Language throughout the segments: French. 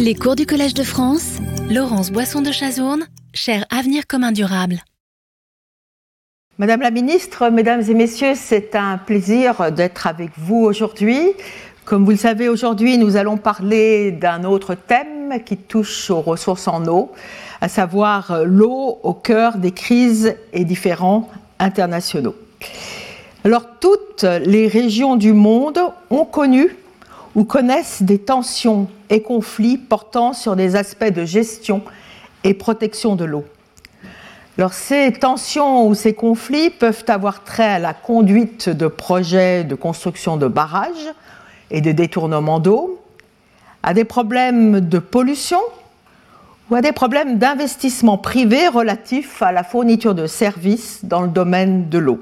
Les cours du Collège de France, Laurence Boisson de Chazourne, cher Avenir commun durable. Madame la ministre, mesdames et messieurs, c'est un plaisir d'être avec vous aujourd'hui. Comme vous le savez, aujourd'hui, nous allons parler d'un autre thème qui touche aux ressources en eau, à savoir l'eau au cœur des crises et différents internationaux. Alors, toutes les régions du monde ont connu ou connaissent des tensions et conflits portant sur des aspects de gestion et protection de l'eau. Ces tensions ou ces conflits peuvent avoir trait à la conduite de projets de construction de barrages et de détournement d'eau, à des problèmes de pollution ou à des problèmes d'investissement privé relatifs à la fourniture de services dans le domaine de l'eau.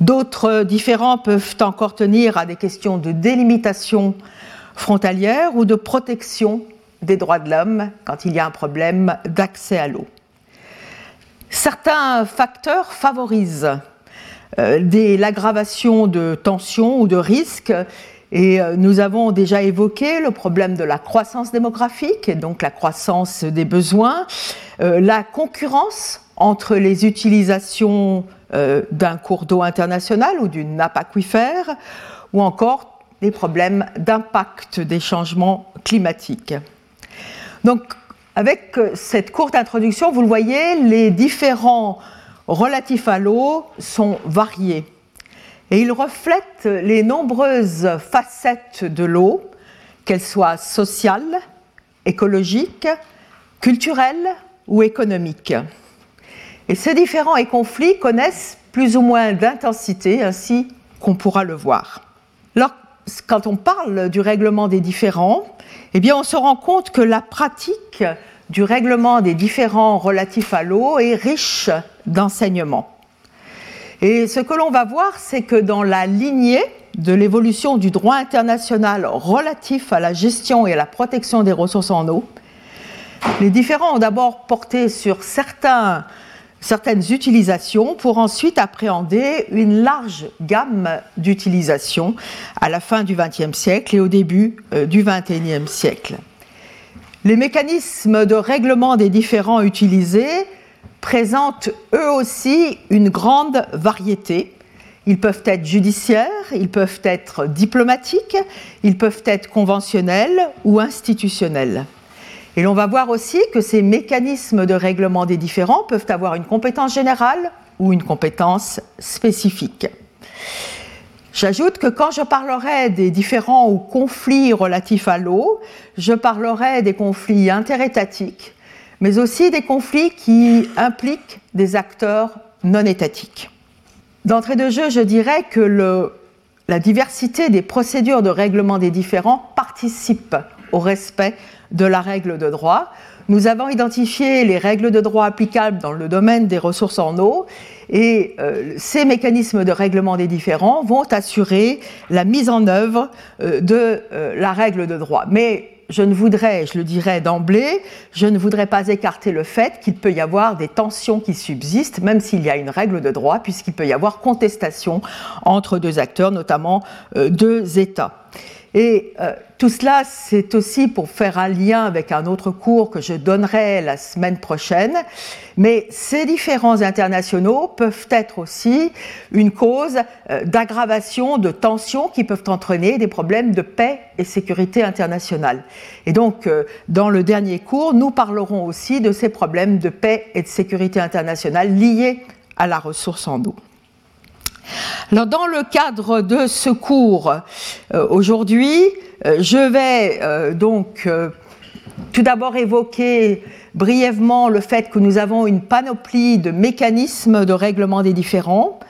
D'autres différents peuvent encore tenir à des questions de délimitation frontalière ou de protection des droits de l'homme quand il y a un problème d'accès à l'eau. Certains facteurs favorisent euh, l'aggravation de tensions ou de risques et euh, nous avons déjà évoqué le problème de la croissance démographique, et donc la croissance des besoins, euh, la concurrence entre les utilisations d'un cours d'eau international ou d'une nappe aquifère, ou encore des problèmes d'impact des changements climatiques. Donc, avec cette courte introduction, vous le voyez, les différents relatifs à l'eau sont variés. Et ils reflètent les nombreuses facettes de l'eau, qu'elles soient sociales, écologiques, culturelles ou économiques. Et ces différents conflits connaissent plus ou moins d'intensité, ainsi qu'on pourra le voir. Alors, quand on parle du règlement des différends, eh bien, on se rend compte que la pratique du règlement des différends relatifs à l'eau est riche d'enseignements. Et ce que l'on va voir, c'est que dans la lignée de l'évolution du droit international relatif à la gestion et à la protection des ressources en eau, les différends ont d'abord porté sur certains certaines utilisations pour ensuite appréhender une large gamme d'utilisations à la fin du XXe siècle et au début euh, du XXIe siècle. Les mécanismes de règlement des différends utilisés présentent eux aussi une grande variété. Ils peuvent être judiciaires, ils peuvent être diplomatiques, ils peuvent être conventionnels ou institutionnels. Et l'on va voir aussi que ces mécanismes de règlement des différends peuvent avoir une compétence générale ou une compétence spécifique. J'ajoute que quand je parlerai des différents ou conflits relatifs à l'eau, je parlerai des conflits interétatiques, mais aussi des conflits qui impliquent des acteurs non étatiques. D'entrée de jeu, je dirais que la diversité des procédures de règlement des différends participe au respect de la règle de droit. Nous avons identifié les règles de droit applicables dans le domaine des ressources en eau et euh, ces mécanismes de règlement des différends vont assurer la mise en œuvre euh, de euh, la règle de droit. Mais je ne voudrais, je le dirais d'emblée, je ne voudrais pas écarter le fait qu'il peut y avoir des tensions qui subsistent, même s'il y a une règle de droit, puisqu'il peut y avoir contestation entre deux acteurs, notamment deux États. Et euh, tout cela, c'est aussi pour faire un lien avec un autre cours que je donnerai la semaine prochaine. Mais ces différents internationaux peuvent être aussi une cause euh, d'aggravation de tensions qui peuvent entraîner des problèmes de paix et sécurité internationale. Et donc, euh, dans le dernier cours, nous parlerons aussi de ces problèmes de paix et de sécurité internationale liés à la ressource en eau. Dans le cadre de ce cours euh, aujourd'hui, euh, je vais euh, donc tout d'abord évoquer brièvement le fait que nous avons une panoplie de mécanismes de règlement des différends.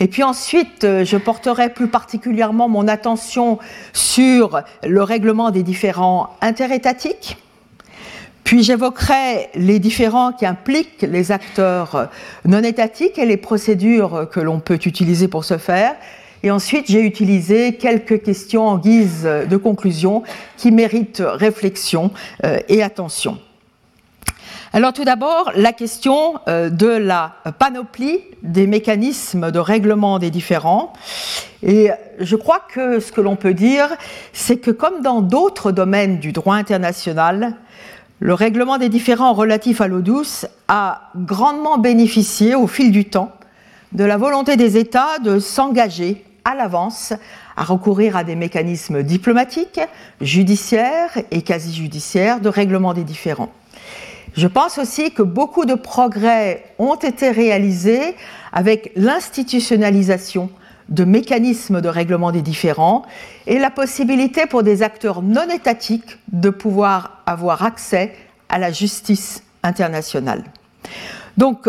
Et puis ensuite, je porterai plus particulièrement mon attention sur le règlement des différends interétatiques puis j'évoquerai les différents qui impliquent les acteurs non étatiques et les procédures que l'on peut utiliser pour ce faire. Et ensuite, j'ai utilisé quelques questions en guise de conclusion qui méritent réflexion euh, et attention. Alors tout d'abord, la question euh, de la panoplie des mécanismes de règlement des différends. Et je crois que ce que l'on peut dire, c'est que comme dans d'autres domaines du droit international, le règlement des différends relatifs à l'eau douce a grandement bénéficié au fil du temps de la volonté des États de s'engager à l'avance à recourir à des mécanismes diplomatiques, judiciaires et quasi-judiciaires de règlement des différends. Je pense aussi que beaucoup de progrès ont été réalisés avec l'institutionnalisation de mécanismes de règlement des différends et la possibilité pour des acteurs non étatiques de pouvoir avoir accès à la justice internationale. Donc,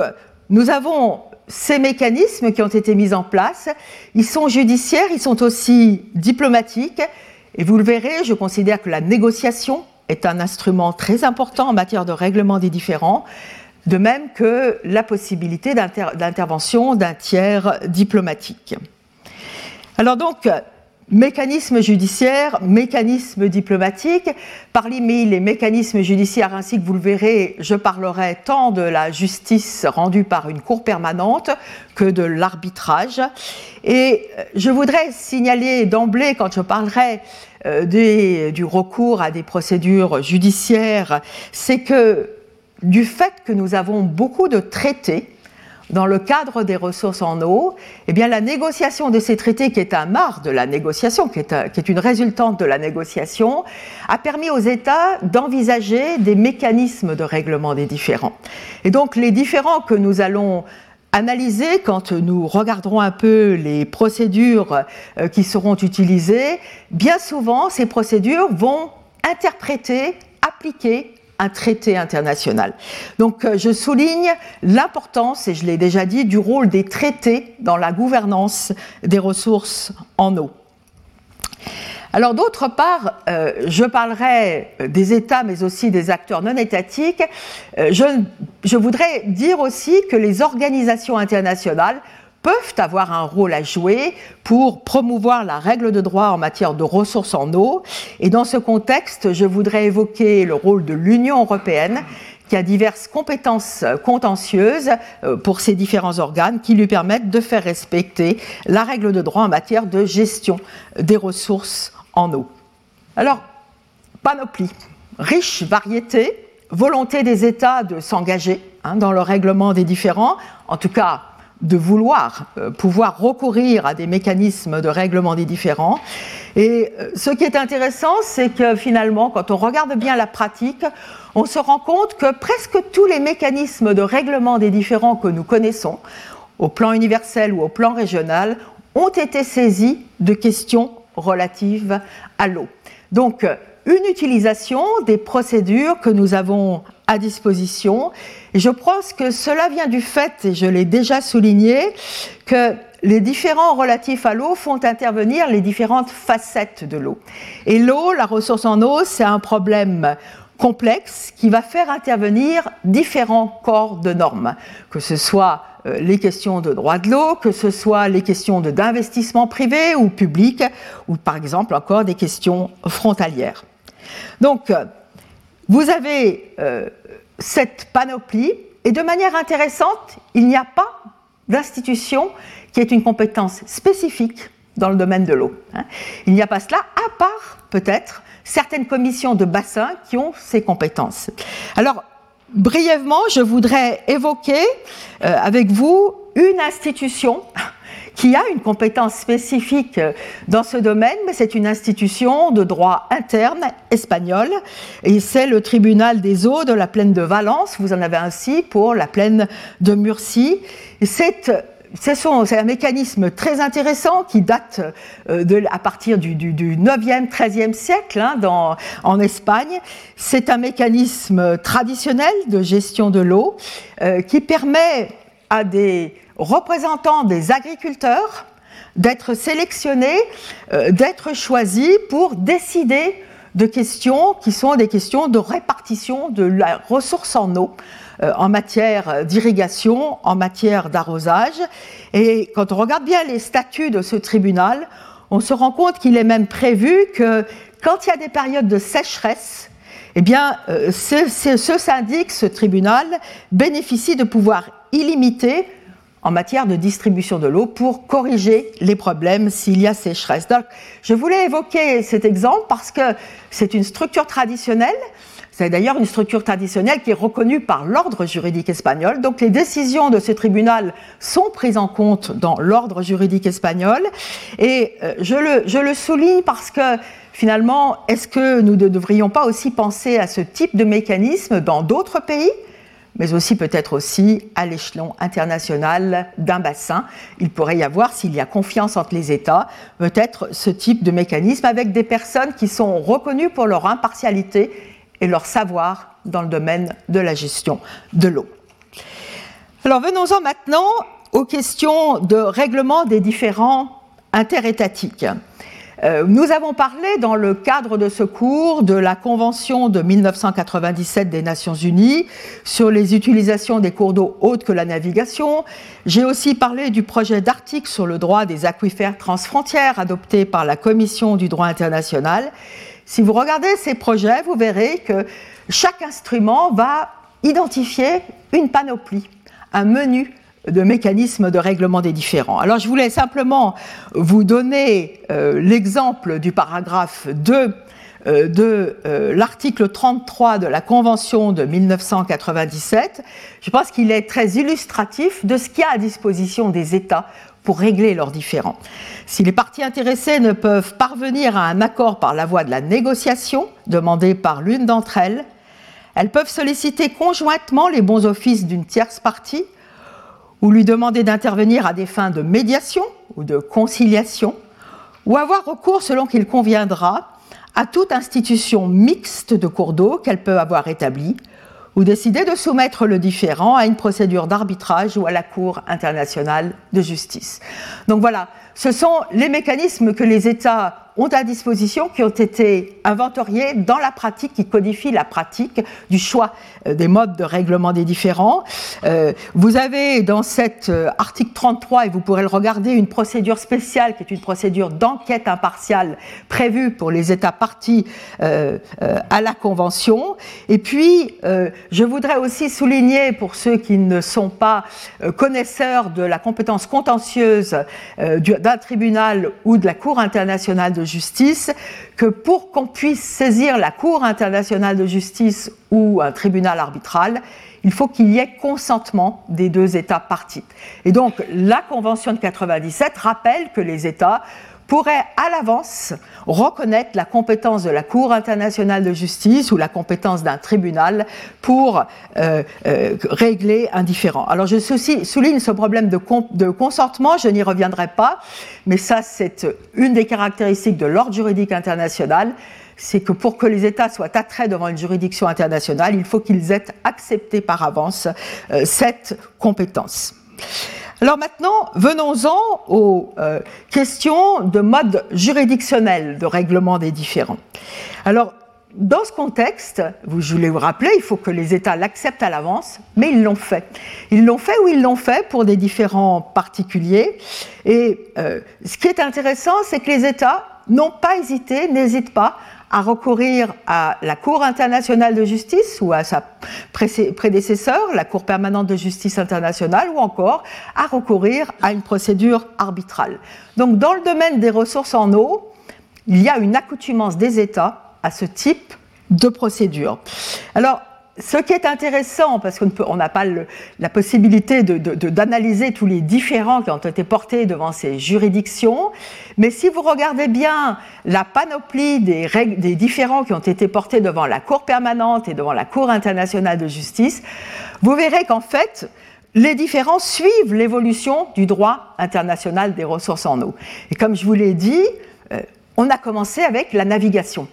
nous avons ces mécanismes qui ont été mis en place. Ils sont judiciaires, ils sont aussi diplomatiques. Et vous le verrez, je considère que la négociation est un instrument très important en matière de règlement des différends, de même que la possibilité d'intervention d'un tiers diplomatique. Alors donc, mécanismes judiciaires, mécanismes diplomatiques. Parmi les mécanismes judiciaires, ainsi que vous le verrez, je parlerai tant de la justice rendue par une cour permanente que de l'arbitrage. Et je voudrais signaler d'emblée, quand je parlerai euh, du recours à des procédures judiciaires, c'est que du fait que nous avons beaucoup de traités, dans le cadre des ressources en eau, eh bien, la négociation de ces traités, qui est un marre de la négociation, qui est, qui est une résultante de la négociation, a permis aux États d'envisager des mécanismes de règlement des différends. Et donc, les différends que nous allons analyser quand nous regarderons un peu les procédures euh, qui seront utilisées, bien souvent, ces procédures vont interpréter, appliquer un traité international. Donc euh, je souligne l'importance, et je l'ai déjà dit, du rôle des traités dans la gouvernance des ressources en eau. Alors d'autre part, euh, je parlerai des États, mais aussi des acteurs non étatiques. Euh, je, je voudrais dire aussi que les organisations internationales peuvent avoir un rôle à jouer pour promouvoir la règle de droit en matière de ressources en eau. Et dans ce contexte, je voudrais évoquer le rôle de l'Union européenne qui a diverses compétences contentieuses euh, pour ces différents organes qui lui permettent de faire respecter la règle de droit en matière de gestion des ressources en eau. Alors, panoplie, riche variété, volonté des États de s'engager hein, dans le règlement des différends, en tout cas de vouloir euh, pouvoir recourir à des mécanismes de règlement des différends. Et euh, ce qui est intéressant, c'est que finalement, quand on regarde bien la pratique, on se rend compte que presque tous les mécanismes de règlement des différends que nous connaissons, au plan universel ou au plan régional, ont été saisis de questions relatives à l'eau. Donc, une utilisation des procédures que nous avons à disposition. Je pense que cela vient du fait, et je l'ai déjà souligné, que les différents relatifs à l'eau font intervenir les différentes facettes de l'eau. Et l'eau, la ressource en eau, c'est un problème complexe qui va faire intervenir différents corps de normes, que ce soit euh, les questions de droit de l'eau, que ce soit les questions d'investissement privé ou public, ou par exemple encore des questions frontalières. Donc, vous avez euh, cette panoplie, et de manière intéressante, il n'y a pas d'institution qui ait une compétence spécifique dans le domaine de l'eau. Hein. Il n'y a pas cela, à part peut-être certaines commissions de bassin qui ont ces compétences. Alors, brièvement, je voudrais évoquer euh, avec vous une institution qui a une compétence spécifique euh, dans ce domaine, mais c'est une institution de droit interne espagnole, et c'est le tribunal des eaux de la plaine de Valence. Vous en avez ainsi pour la plaine de Murcie. C'est c'est un mécanisme très intéressant qui date euh, à partir du, du, du 9e, 13e siècle hein, dans, en Espagne. C'est un mécanisme traditionnel de gestion de l'eau euh, qui permet à des représentants des agriculteurs d'être sélectionnés, euh, d'être choisis pour décider de questions qui sont des questions de répartition de la ressource en eau euh, en matière d'irrigation, en matière d'arrosage. Et quand on regarde bien les statuts de ce tribunal, on se rend compte qu'il est même prévu que quand il y a des périodes de sécheresse, eh euh, ce, ce syndic, ce tribunal, bénéficie de pouvoirs illimités en matière de distribution de l'eau pour corriger les problèmes s'il y a sécheresse. Donc, je voulais évoquer cet exemple parce que c'est une structure traditionnelle. C'est d'ailleurs une structure traditionnelle qui est reconnue par l'ordre juridique espagnol. Donc les décisions de ce tribunal sont prises en compte dans l'ordre juridique espagnol. Et euh, je le, je le souligne parce que finalement, est-ce que nous ne devrions pas aussi penser à ce type de mécanisme dans d'autres pays? Mais aussi peut-être aussi à l'échelon international d'un bassin. Il pourrait y avoir, s'il y a confiance entre les États, peut-être ce type de mécanisme avec des personnes qui sont reconnues pour leur impartialité et leur savoir dans le domaine de la gestion de l'eau. Alors venons-en maintenant aux questions de règlement des différents interétatiques. Euh, nous avons parlé dans le cadre de ce cours de la Convention de 1997 des Nations Unies sur les utilisations des cours d'eau autres que la navigation. J'ai aussi parlé du projet d'article sur le droit des aquifères transfrontières adopté par la Commission du droit international. Si vous regardez ces projets, vous verrez que chaque instrument va identifier une panoplie, un menu de mécanismes de règlement des différends. Alors je voulais simplement vous donner euh, l'exemple du paragraphe 2 euh, de euh, l'article 33 de la Convention de 1997. Je pense qu'il est très illustratif de ce qu'il y a à disposition des États pour régler leurs différends. Si les parties intéressées ne peuvent parvenir à un accord par la voie de la négociation demandée par l'une d'entre elles, elles peuvent solliciter conjointement les bons offices d'une tierce partie ou lui demander d'intervenir à des fins de médiation ou de conciliation, ou avoir recours selon qu'il conviendra à toute institution mixte de cours d'eau qu'elle peut avoir établie, ou décider de soumettre le différend à une procédure d'arbitrage ou à la Cour internationale de justice. Donc voilà, ce sont les mécanismes que les États ont à disposition, qui ont été inventoriés dans la pratique, qui codifient la pratique du choix euh, des modes de règlement des différends. Euh, vous avez dans cet euh, article 33, et vous pourrez le regarder, une procédure spéciale qui est une procédure d'enquête impartiale prévue pour les États partis à la Convention. Et puis, je voudrais aussi souligner, pour ceux qui ne sont pas connaisseurs de la compétence contentieuse d'un tribunal ou de la Cour internationale de justice que pour qu'on puisse saisir la Cour internationale de justice ou un tribunal arbitral, il faut qu'il y ait consentement des deux États partis. Et donc la Convention de 97 rappelle que les États pourrait à l'avance reconnaître la compétence de la Cour internationale de justice ou la compétence d'un tribunal pour euh, euh, régler un différend. Alors je souligne ce problème de, consentement, je n'y reviendrai pas, mais ça c'est une des caractéristiques de l'ordre juridique international c'est que pour que les États soient attraits devant une juridiction internationale, il faut qu'ils aient accepté par avance euh, cette compétence. Alors maintenant, venons-en aux euh, questions de mode juridictionnel de règlement des différends. Alors, dans ce contexte, je voulais vous rappeler, il faut que les États l'acceptent à l'avance, mais ils l'ont fait. Ils l'ont fait ou ils l'ont fait pour des différents particuliers. Et euh, ce qui est intéressant, c'est que les États n'ont pas hésité, n'hésitent pas à recourir à la Cour internationale de justice ou à sa prédécesseur, la Cour permanente de justice internationale, ou encore à recourir à une procédure arbitrale. Donc dans le domaine des ressources en eau, il y a une accoutumance des États à ce type de procédure. Alors, ce qui est intéressant, parce qu'on n'a pas la possibilité d'analyser tous les différends qui ont été portés devant ces juridictions, mais si vous regardez bien la panoplie des, des différends qui ont été portés devant la Cour permanente et devant la Cour internationale de justice, vous verrez qu'en fait, les différends suivent l'évolution du droit international des ressources en eau. Et comme je vous l'ai dit, euh, on a commencé avec la navigation.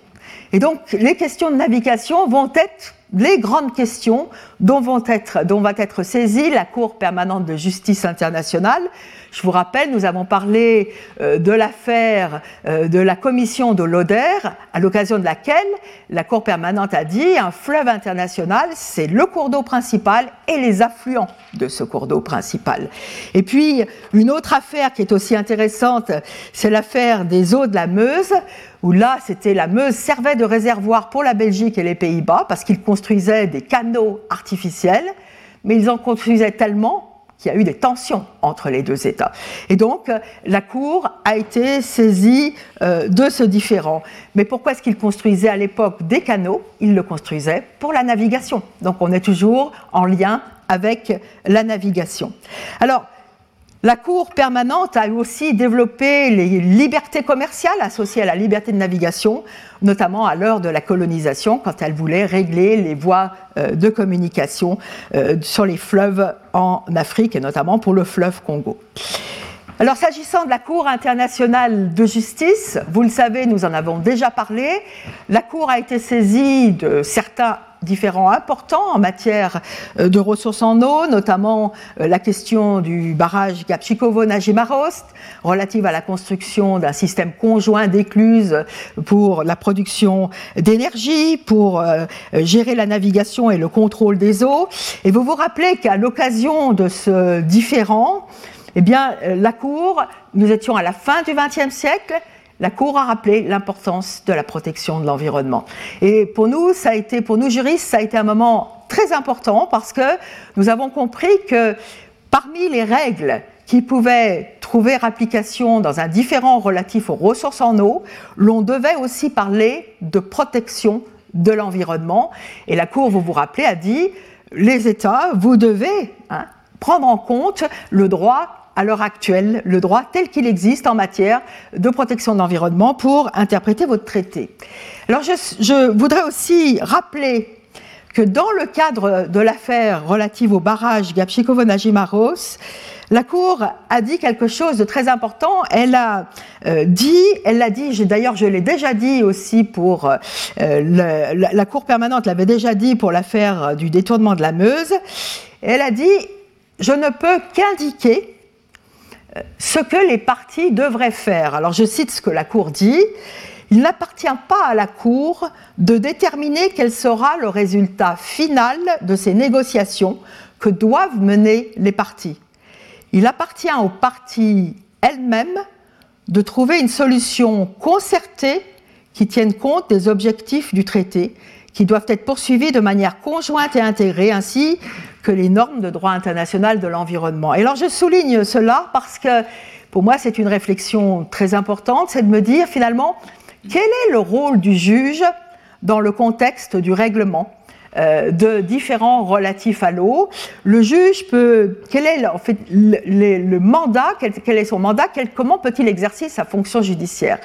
Et donc, les questions de navigation vont être les grandes questions dont, vont être, dont va être saisie la Cour permanente de justice internationale. Je vous rappelle, nous avons parlé euh, de l'affaire euh, de la commission de l'Oder, à l'occasion de laquelle la Cour permanente a dit un fleuve international, c'est le cours d'eau principal et les affluents de ce cours d'eau principal. Et puis, une autre affaire qui est aussi intéressante, c'est l'affaire des eaux de la Meuse, où là, c'était la Meuse servait de réservoir pour la Belgique et les Pays-Bas, parce qu'ils construisaient des canaux artificiels, mais ils en construisaient tellement qu'il y a eu des tensions entre les deux États. Et donc, la Cour a été saisie euh, de ce différend. Mais pourquoi est-ce qu'ils construisaient à l'époque des canaux? Ils le construisaient pour la navigation. Donc, on est toujours en lien avec la navigation. Alors, la Cour permanente a aussi développé les libertés commerciales associées à la liberté de navigation, notamment à l'heure de la colonisation, quand elle voulait régler les voies euh, de communication euh, sur les fleuves en Afrique, et notamment pour le fleuve Congo. Alors s'agissant de la Cour internationale de justice, vous le savez, nous en avons déjà parlé, la Cour a été saisie de certains différents importants en matière euh, de ressources en eau, notamment euh, la question du barrage Gapchikovo-Najimarost, relative à la construction d'un système conjoint d'écluses pour la production d'énergie, pour euh, gérer la navigation et le contrôle des eaux. Et vous vous rappelez qu'à l'occasion de ce différent, eh bien, la Cour, nous étions à la fin du XXe siècle, la Cour a rappelé l'importance de la protection de l'environnement. Et pour nous, ça a été, pour nous juristes, ça a été un moment très important parce que nous avons compris que parmi les règles qui pouvaient trouver application dans un différent relatif aux ressources en eau, l'on devait aussi parler de protection de l'environnement. Et la Cour, vous vous rappelez, a dit, les États, vous devez hein, prendre en compte le droit à l'heure actuelle le droit tel qu'il existe en matière de protection de l'environnement pour interpréter votre traité. Alors je, voudrais aussi rappeler que dans le cadre de l'affaire relative au barrage Gapchikovo-Najimaros, la Cour a dit quelque chose de très important. Elle a euh, dit, elle l'a dit, d'ailleurs je l'ai déjà dit aussi pour euh, la, la, Cour permanente l'avait déjà dit pour l'affaire du détournement de la Meuse. Elle a dit, je ne peux qu'indiquer ce que les partis devraient faire. Alors je cite ce que la Cour dit. Il n'appartient pas à la Cour de déterminer quel sera le résultat final de ces négociations que doivent mener les partis. Il appartient aux parties elles-mêmes de trouver une solution concertée qui tienne compte des objectifs du traité, qui doivent être poursuivis de manière conjointe et intégrée, ainsi que les normes de droit international de l'environnement. Et alors je souligne cela parce que pour moi c'est une réflexion très importante, c'est de me dire finalement quel est le rôle du juge dans le contexte du règlement euh, de différents relatifs à l'eau? Le juge peut, quel est en fait le, mandat, quel, est son mandat, comment peut-il exercer sa fonction judiciaire?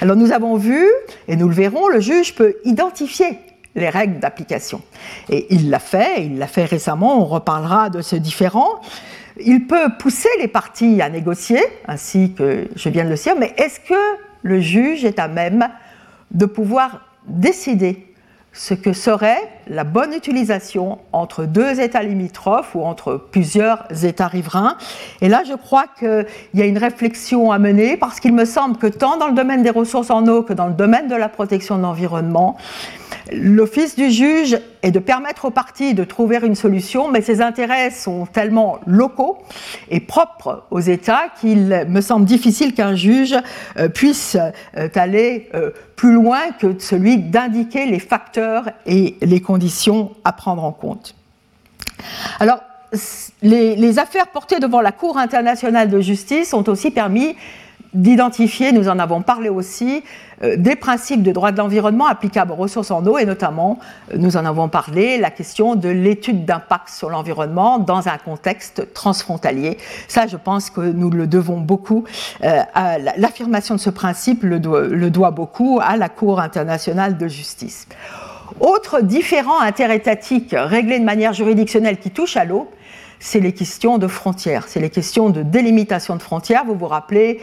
Alors nous avons vu, et nous le verrons, le juge peut identifier les règles d'application. Et il l'a fait, il l'a fait récemment, on reparlera de ce différent. Il peut pousser les parties à négocier, ainsi que je viens de le dire, mais est-ce que le juge est à même de pouvoir décider ce que serait la bonne utilisation entre deux États limitrophes ou entre plusieurs États riverains. Et là, je crois qu'il y a une réflexion à mener parce qu'il me semble que tant dans le domaine des ressources en eau que dans le domaine de la protection de l'environnement, L'office du juge est de permettre aux parties de trouver une solution, mais ces intérêts sont tellement locaux et propres aux États qu'il me semble difficile qu'un juge euh, puisse euh, aller euh, plus loin que celui d'indiquer les facteurs et les conditions à prendre en compte. Alors, les affaires portées devant la Cour internationale de justice ont aussi permis d'identifier, nous en avons parlé aussi, euh, des principes de droit de l'environnement applicables aux ressources en eau et notamment, euh, nous en avons parlé, la question de l'étude d'impact sur l'environnement dans un contexte transfrontalier. Ça, je pense que nous le devons beaucoup, euh, l'affirmation de ce principe le doit, beaucoup à la Cour internationale de justice. Autre différent interétatique réglé de manière juridictionnelle qui touche à l'eau, c'est les questions de frontières, c'est les questions de délimitation de frontières. Vous vous rappelez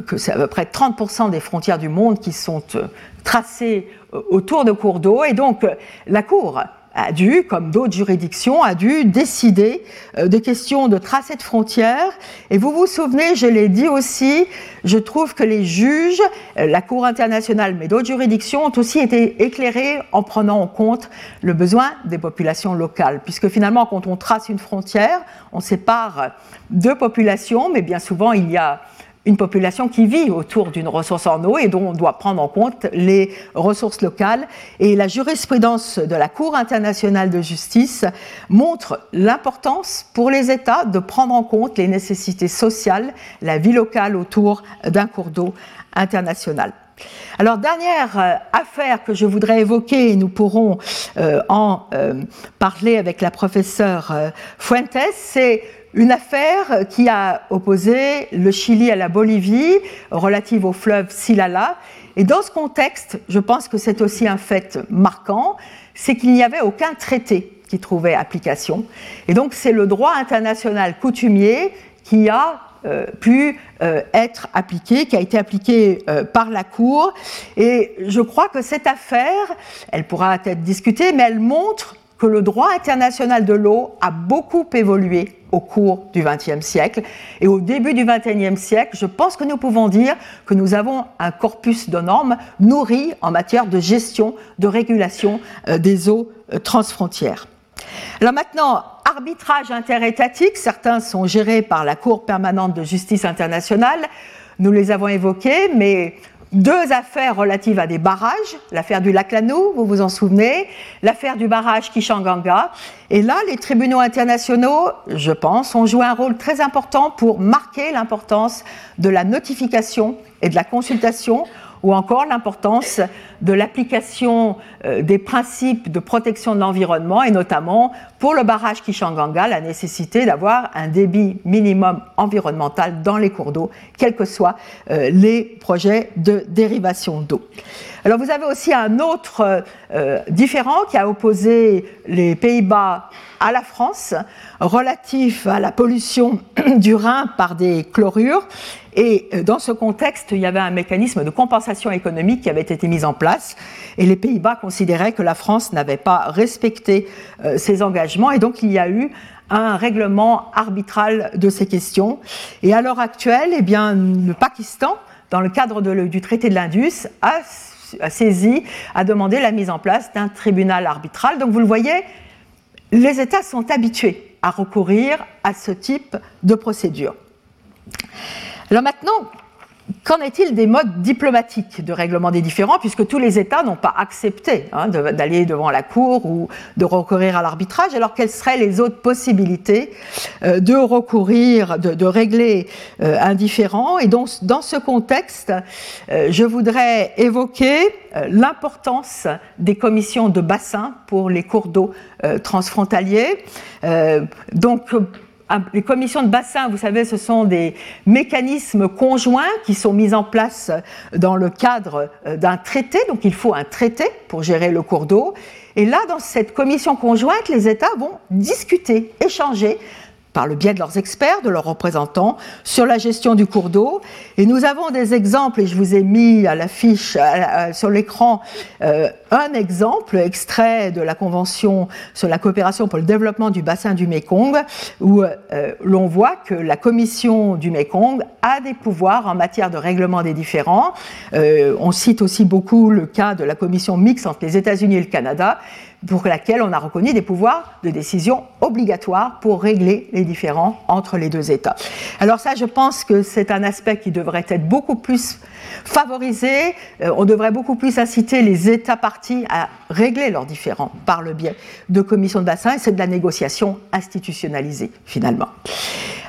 que c'est à peu près 30% des frontières du monde qui sont euh, tracées euh, autour de cours d'eau. Et donc, la Cour a dû, comme d'autres juridictions, a dû décider euh, des questions de tracé de frontières. Et vous vous souvenez, je l'ai dit aussi, je trouve que les juges, euh, la Cour internationale, mais d'autres juridictions ont aussi été éclairés en prenant en compte le besoin des populations locales. Puisque finalement, quand on trace une frontière, on sépare deux populations, mais bien souvent, il y a une population qui vit autour d'une ressource en eau et dont on doit prendre en compte les ressources locales. Et la jurisprudence de la Cour internationale de justice montre l'importance pour les États de prendre en compte les nécessités sociales, la vie locale autour d'un cours d'eau international. Alors, dernière euh, affaire que je voudrais évoquer, et nous pourrons euh, en euh, parler avec la professeure Fuentes, c'est une affaire qui a opposé le Chili à la Bolivie relative au fleuve Silala. Et dans ce contexte, je pense que c'est aussi un fait marquant, c'est qu'il n'y avait aucun traité qui trouvait application. Et donc c'est le droit international coutumier qui a pu euh, être appliqué, qui a été appliqué euh, par la Cour. Et je crois que cette affaire, elle pourra être discutée, mais elle montre que le droit international de l'eau a beaucoup évolué au cours du XXe siècle. Et au début du XXIe siècle, je pense que nous pouvons dire que nous avons un corpus de normes nourri en matière de gestion, de régulation euh, des eaux euh, transfrontières. Alors maintenant, arbitrage interétatique, certains sont gérés par la Cour permanente de justice internationale. Nous les avons évoqués, mais deux affaires relatives à des barrages, l'affaire du lac Lanou, vous vous en souvenez, l'affaire du barrage Kishanganga. Et là, les tribunaux internationaux, je pense, ont joué un rôle très important pour marquer l'importance de la notification et de la consultation ou encore l'importance de l'application euh, des principes de protection de l'environnement et notamment pour le barrage Kishanganga, la nécessité d'avoir un débit minimum environnemental dans les cours d'eau, quels que soient euh, les projets de dérivation d'eau. Alors vous avez aussi un autre euh, différent qui a opposé les Pays-Bas à la France relatif à la pollution du Rhin par des chlorures. Et euh, dans ce contexte, il y avait un mécanisme de compensation économique qui avait été mis en place. Et les Pays-Bas considéraient que la France n'avait pas respecté euh, ses engagements. Et donc, il y a eu un règlement arbitral de ces questions. Et à l'heure actuelle, eh bien, le Pakistan, dans le cadre du traité de l'Indus, a, a saisi, a demandé la mise en place d'un tribunal arbitral. Donc, vous le voyez, les États sont habitués à recourir à ce type de procédure. Alors maintenant, Qu'en est-il des modes diplomatiques de règlement des différends, puisque tous les États n'ont pas accepté hein, d'aller devant la Cour ou de recourir à l'arbitrage Alors quelles seraient les autres possibilités euh, de recourir, de, régler euh, un différend? Et donc dans ce contexte, euh, je voudrais évoquer l'importance des commissions de bassin pour les cours d'eau transfrontaliers. donc les commissions de bassin, vous savez, ce sont des mécanismes conjoints qui sont mis en place dans le cadre euh, d'un traité. Donc il faut un traité pour gérer le cours d'eau. Et là, dans cette commission conjointe, les États vont discuter, échanger par le biais de leurs experts, de leurs représentants, sur la gestion du cours d'eau. Et nous avons des exemples, et je vous ai mis à l'affiche, sur l'écran, euh, un exemple extrait de la Convention sur la coopération pour le développement du bassin du Mékong, où euh, l'on voit que la Commission du Mékong a des pouvoirs en matière de règlement des différends. Euh, on cite aussi beaucoup le cas de la Commission mixte entre les États-Unis et le Canada, pour laquelle on a reconnu des pouvoirs de décision obligatoires pour régler les différends entre les deux États. Alors ça, je pense que c'est un aspect qui devrait être beaucoup plus favorisé. Euh, on devrait beaucoup plus inciter les États partis à régler leurs différends par le biais de commissions de bassin, et c'est de la négociation institutionnalisée finalement.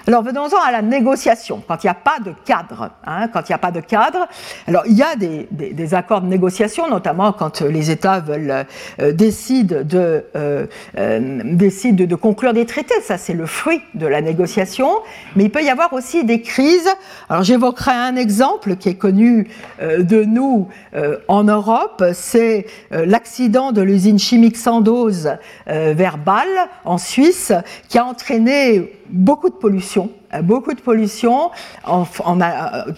Alors venons-en à la négociation, quand il n'y a pas de cadre. Hein, quand il n'y a pas de cadre, alors il y a des, accords de négociation, notamment quand les États veulent euh, décident, de, euh, euh, de, conclure des traités. Ça, c'est le fruit de la négociation. Mais il peut y avoir aussi des crises. Alors j'évoquerai un exemple qui est connu de nous en Europe, c'est l'accident de l'usine chimique Sandoz vers Bâle, en Suisse, qui a entraîné beaucoup de pollution, euh, beaucoup de pollution euh,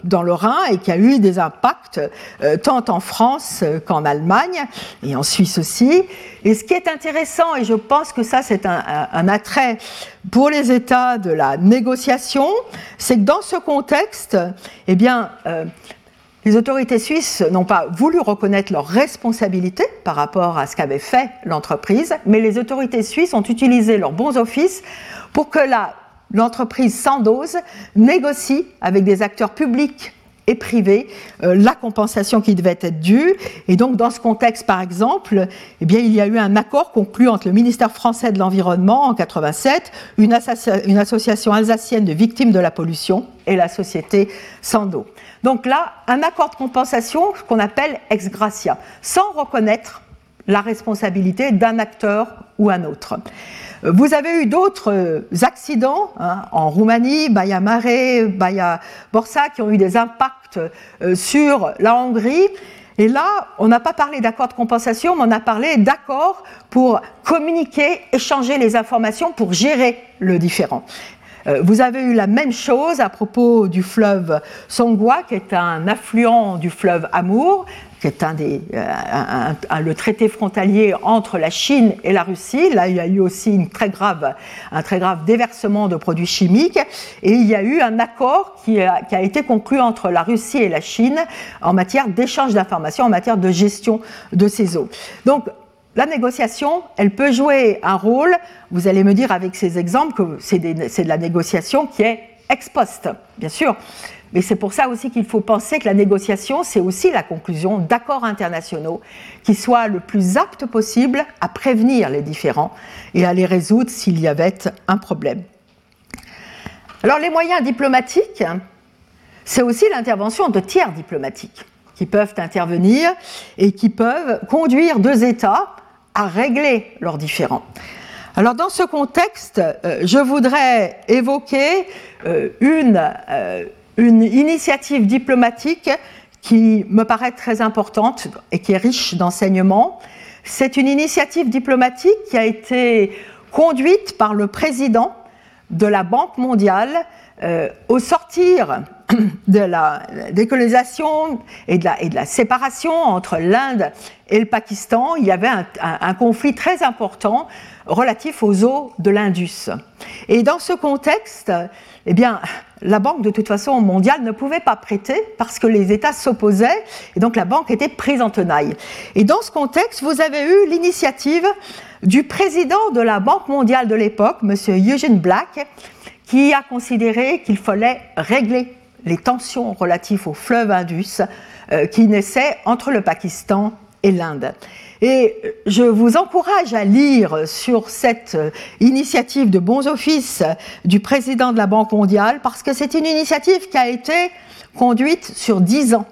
dans le Rhin et qui a eu des impacts tant en France qu'en Allemagne et en Suisse aussi. Et ce qui est intéressant, et je pense que ça c'est un, un, attrait pour les États de la négociation, c'est que dans ce contexte, eh bien, les autorités suisses n'ont pas voulu reconnaître leur responsabilité par rapport à ce qu'avait fait l'entreprise, mais les autorités suisses ont utilisé leurs bons offices pour que l'entreprise Sandoz négocie avec des acteurs publics et privés euh, la compensation qui devait être due. Et donc, dans ce contexte, par exemple, eh il y a eu un accord conclu entre le ministère français de l'Environnement en 87, une, une association alsacienne de victimes de la pollution et la société Sando. Donc là, un accord de compensation qu'on appelle ex gratia, sans reconnaître la responsabilité d'un acteur ou un autre. Vous avez eu d'autres euh, accidents hein, en Roumanie, Baia Mare, Baia Borsa, qui ont eu des impacts euh, sur la Hongrie. Et là, on n'a pas parlé d'accord de compensation, mais on a parlé d'accord pour communiquer, échanger les informations, pour gérer le différent. Euh, vous avez eu la même chose à propos du fleuve Songwa, qui est un affluent du fleuve Amour, qui est un des, euh, le traité frontalier entre la Chine et la Russie. Là, il y a eu aussi un très grave déversement de produits chimiques. Et il y a eu un accord qui a, qui a été conclu entre la Russie et la Chine en matière d'échange d'informations, en matière de gestion de ces eaux. Donc, la négociation, elle peut jouer un rôle, vous allez me dire avec ces exemples que c'est de la négociation qui est ex post, bien sûr. Mais c'est pour ça aussi qu'il faut penser que la négociation, c'est aussi la conclusion d'accords internationaux qui soient le plus aptes possible à prévenir les différends et à les résoudre s'il y avait un problème. Alors les moyens diplomatiques, c'est aussi l'intervention de tiers diplomatiques qui peuvent intervenir et qui peuvent conduire deux États à régler leurs différends. Alors dans ce contexte, euh, je voudrais évoquer euh, une, euh, une initiative diplomatique qui me paraît très importante et qui est riche d'enseignements. C'est une initiative diplomatique qui a été conduite par le président de la Banque mondiale au sortir de la décolonisation et de la, séparation entre l'Inde et le Pakistan, il y avait un, conflit très important relatif aux eaux de l'Indus. Et dans ce contexte, eh bien, la banque, de toute façon, mondiale, ne pouvait pas prêter parce que les États s'opposaient, et donc la banque était prise en tenaille. Et dans ce contexte, vous avez eu l'initiative du président de la Banque mondiale de l'époque, M. Eugene Black, qui a considéré qu'il fallait régler les tensions relatives au fleuve Indus euh, qui naissaient entre le Pakistan et l'Inde. Et je vous encourage à lire sur cette euh, initiative de bons offices du président de la Banque mondiale parce que c'est une initiative qui a été conduite sur dix ans.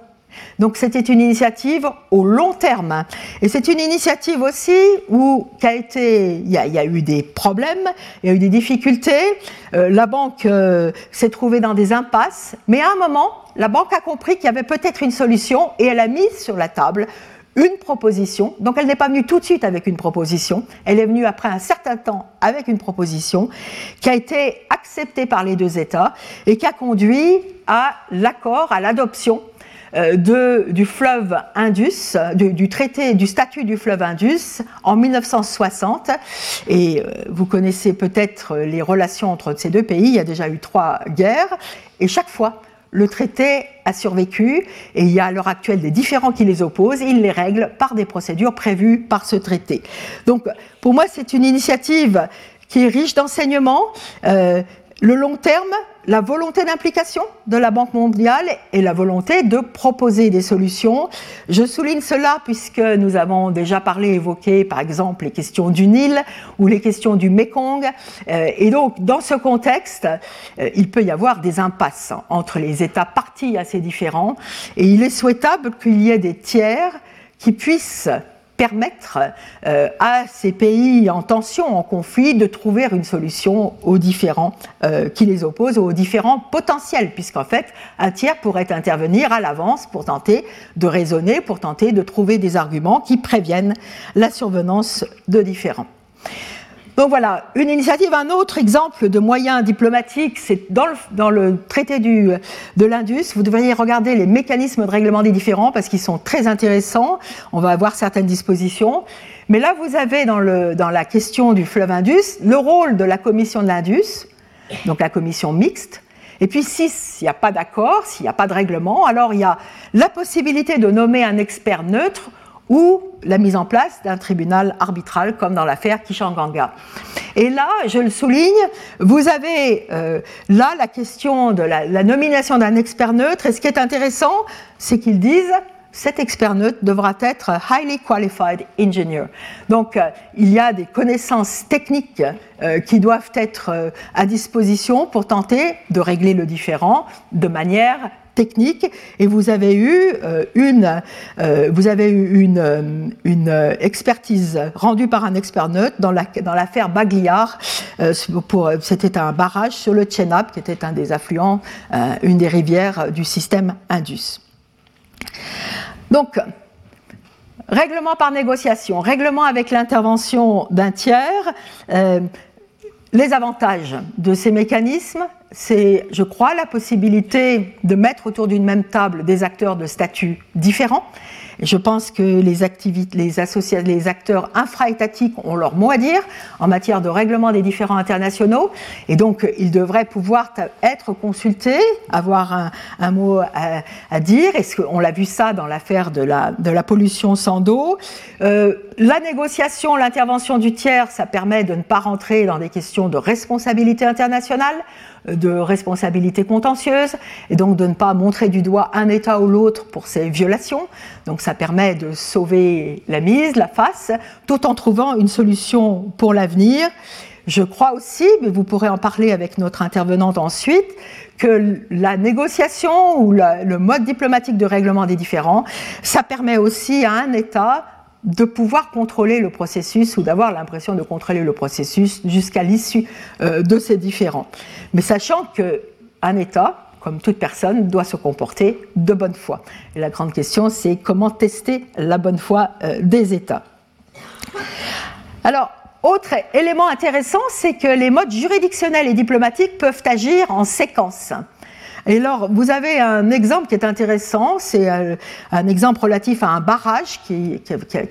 Donc c'était une initiative au long terme. Et c'est une initiative aussi où il y a, eu des problèmes, il y a eu des difficultés. Euh, la banque euh, s'est trouvée dans des impasses, mais à un moment, la banque a compris qu'il y avait peut-être une solution et elle a mis sur la table une proposition. Donc elle n'est pas venue tout de suite avec une proposition, elle est venue après un certain temps avec une proposition qui a été acceptée par les deux États et qui a conduit à l'accord, à l'adoption de, du fleuve Indus, du, traité du statut du fleuve Indus en 1960. Et euh, vous connaissez peut-être les relations entre ces deux pays. Il y a déjà eu trois guerres. Et chaque fois, le traité a survécu et il y a à l'heure actuelle des différends qui les opposent. Et il les règle par des procédures prévues par ce traité. Donc, pour moi, c'est une initiative qui est riche d'enseignements. Euh, le long terme, la volonté d'implication de la Banque mondiale et la volonté de proposer des solutions. Je souligne cela puisque nous avons déjà parlé, évoqué par exemple les questions du Nil ou les questions du Mekong. Euh, et donc, dans ce contexte, euh, il peut y avoir des impasses entre les États partis assez différents et il est souhaitable qu'il y ait des tiers qui puissent permettre euh, à ces pays en tension, en conflit, de trouver une solution aux différents euh, qui les opposent, aux différents potentiels, puisqu'en fait, un tiers pourrait intervenir à l'avance pour tenter de raisonner, pour tenter de trouver des arguments qui préviennent la survenance de différents. Donc voilà, une initiative, un autre exemple de moyens diplomatiques, c'est dans le, traité de l'Indus, vous devriez regarder les mécanismes de règlement des différends parce qu'ils sont très intéressants, on va avoir certaines dispositions. Mais là, vous avez dans la question du fleuve Indus le rôle de la commission de l'Indus, donc la commission mixte, et puis s'il n'y a pas d'accord, s'il n'y a pas de règlement, alors il y a la possibilité de nommer un expert neutre ou la mise en place d'un tribunal arbitral comme dans l'affaire Kishanganga. Et là, je le souligne, vous avez euh, là la question de la, nomination d'un expert neutre, et ce qui est intéressant, c'est qu'ils disent cet expert neutre devra être highly qualified engineer. Donc, euh, il y a des connaissances techniques euh, qui doivent être à disposition pour tenter de régler le différent de manière technique et vous avez eu euh, une, euh, vous avez eu une, euh, une, expertise rendue par un expert neutre dans l'affaire la, dans Bagliard. C'était un barrage sur le Chenab qui était un des affluents, une des rivières du système Indus. Donc, règlement par négociation, règlement avec l'intervention d'un tiers. Les avantages de ces mécanismes, c'est, je crois, la possibilité de mettre autour d'une même table des acteurs de statut différents je pense que les, acteurs infra-étatiques ont leur mot à dire en matière de règlement des différends internationaux, et donc ils devraient pouvoir être consultés, avoir un, mot à, dire. Est-ce qu'on l'a vu ça dans l'affaire de la, pollution sans dos euh, La négociation, l'intervention du tiers, ça permet de ne pas rentrer dans des questions de responsabilité internationale de responsabilité contentieuse et donc de ne pas montrer du doigt un État ou l'autre pour ces violations. Ça permet de sauver la mise, la face, tout en trouvant une solution pour l'avenir. Je crois aussi, mais vous pourrez en parler avec notre intervenante ensuite, que la négociation ou le mode diplomatique de règlement des différends, ça permet aussi à un État de pouvoir contrôler le processus ou d'avoir l'impression de contrôler le processus jusqu'à l'issue euh, de ces différends. Mais sachant qu'un État, comme toute personne, doit se comporter de bonne foi. Et la grande question, c'est comment tester la bonne foi euh, des États. Alors, autre élément intéressant, c'est que les modes juridictionnels et diplomatiques peuvent agir en séquence. Et alors, vous avez un exemple qui est intéressant, c'est euh, un exemple relatif à un barrage qui,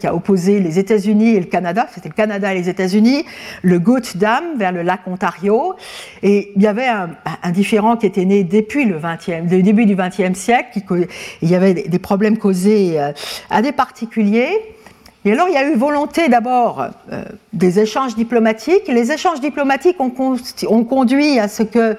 a, opposé les États-Unis et le Canada, c'était le Canada et les États-Unis, le Goat Dam vers le lac Ontario. Et il y avait un, différent qui était né depuis le, 20e, le début du XXe siècle, il y avait des problèmes causés euh, à des particuliers. Et alors, il y a eu volonté d'abord euh, des échanges diplomatiques. Les échanges diplomatiques ont conduit à ce que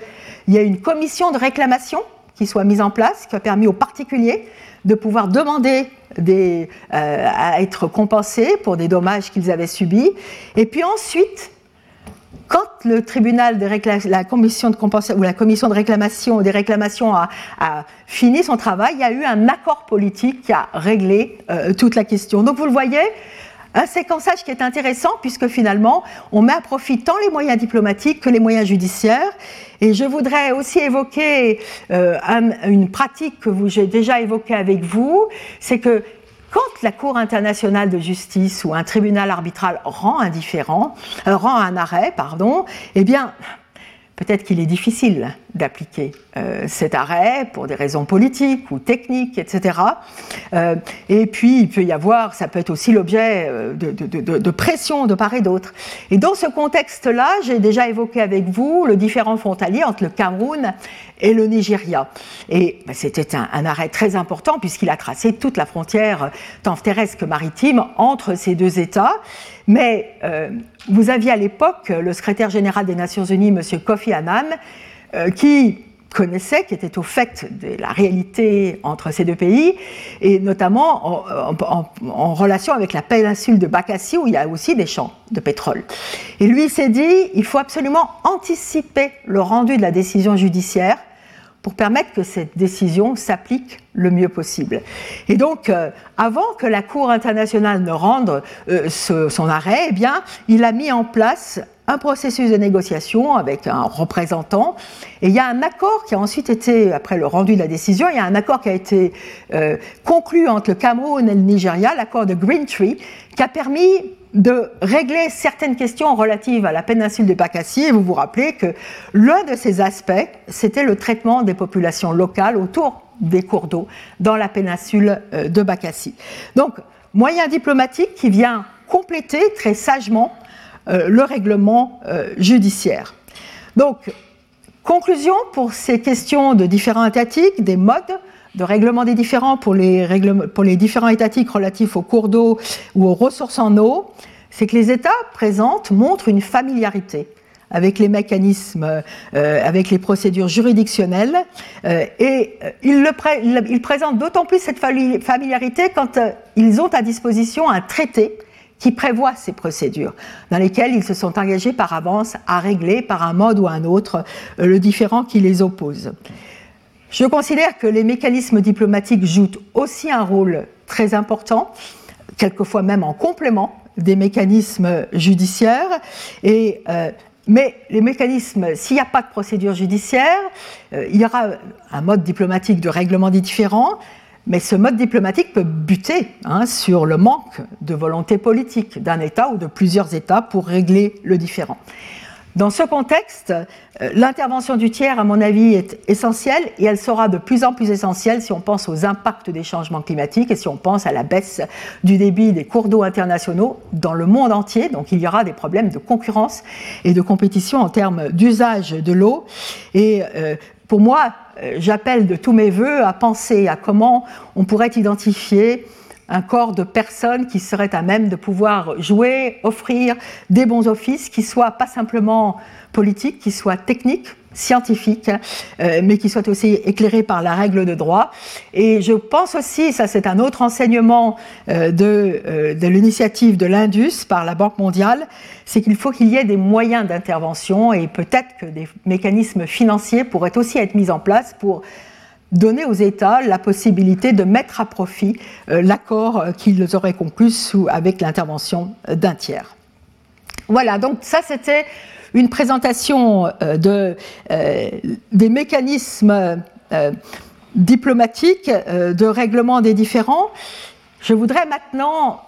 il y a une commission de réclamation qui soit mise en place, qui a permis aux particuliers de pouvoir demander euh, à être compensés pour des dommages qu'ils avaient subis. Et puis ensuite, quand le tribunal de la commission de compensation ou la commission de réclamation des réclamations a, fini son travail, il y a eu un accord politique qui a réglé euh, toute la question. Donc vous le voyez, un séquençage qui est intéressant puisque finalement, on met à profit tant les moyens diplomatiques que les moyens judiciaires. Et je voudrais aussi évoquer euh, une pratique que j'ai déjà évoquée avec vous, c'est que quand la Cour internationale de justice ou un tribunal arbitral rend euh, rend un arrêt, pardon, eh bien, peut-être qu'il est difficile d'appliquer euh, cet arrêt pour des raisons politiques ou techniques, etc. Euh, et puis, il peut y avoir, ça peut être aussi l'objet euh, de, de, pression de part et d'autre. Et dans ce contexte-là, j'ai déjà évoqué avec vous le différent frontalier entre le Cameroun et le Nigeria. Et ben, c'était un, arrêt très important puisqu'il a tracé toute la frontière tant terrestre que maritime entre ces deux États. Mais vous aviez à l'époque le secrétaire général des Nations Unies, M. Kofi Annan, euh, qui connaissait, qui était au fait de la réalité entre ces deux pays, et notamment en, relation avec la péninsule de Bakassi, où il y a aussi des champs de pétrole. Et lui s'est dit, il faut absolument anticiper le rendu de la décision judiciaire pour permettre que cette décision s'applique le mieux possible. Et donc, euh, avant que la Cour internationale ne rende euh, son arrêt, eh bien, il a mis en place un processus de négociation avec un représentant. Et il y a un accord qui a ensuite été, après le rendu de la décision, il y a un accord qui a été euh, conclu entre le Cameroun et le Nigeria, l'accord de Green Tree, qui a permis de régler certaines questions relatives à la péninsule de Bacassie. Et vous vous rappelez que l'un de ces aspects, c'était le traitement des populations locales autour des cours d'eau dans la péninsule euh, de Bacassie. Donc, moyen diplomatique qui vient compléter très sagement euh, le règlement euh, judiciaire. Donc, conclusion pour ces questions de différents étatiques, des modes de règlement des différends pour les, pour les différents étatiques relatifs aux cours d'eau ou aux ressources en eau, c'est que les États présentent, montrent une familiarité avec les mécanismes, euh, avec les procédures juridictionnelles, euh, et euh, ils, présentent d'autant plus cette familiarité quand ils ont à disposition un traité qui prévoit ces procédures, dans lesquelles ils se sont engagés par avance à régler par un mode ou un autre le différent qui les oppose. Je considère que les mécanismes diplomatiques jouent aussi un rôle très important, quelquefois même en complément des mécanismes judiciaires. Euh, mais les mécanismes, s'il n'y a pas de procédure judiciaire, euh, il y aura un mode diplomatique de règlement des différends, mais ce mode diplomatique peut buter hein, sur le manque de volonté politique d'un État ou de plusieurs États pour régler le différend. Dans ce contexte, euh, l'intervention du tiers, à mon avis, est essentielle et elle sera de plus en plus essentielle si on pense aux impacts des changements climatiques et si on pense à la baisse du débit des cours d'eau internationaux dans le monde entier. Donc il y aura des problèmes de concurrence et de compétition en termes d'usage de l'eau. Et euh, pour moi, euh, j'appelle de tous mes voeux à penser à comment on pourrait identifier un corps de personnes qui seraient à même de pouvoir jouer, offrir des bons offices qui soient pas simplement politiques, qui soient techniques, scientifiques, euh, mais qui soient aussi éclairés par la règle de droit. Et je pense aussi, ça c'est un autre enseignement euh, euh, de l'initiative de l'Indus par la Banque mondiale, c'est qu'il faut qu'il y ait des moyens d'intervention et peut-être que des mécanismes financiers pourraient aussi être mis en place pour donner aux États la possibilité de mettre à profit euh, l'accord euh, qu'ils auraient conclu sous, avec l'intervention euh, d'un tiers. Voilà, donc ça c'était une présentation de, des mécanismes diplomatiques de règlement des différends. Je voudrais maintenant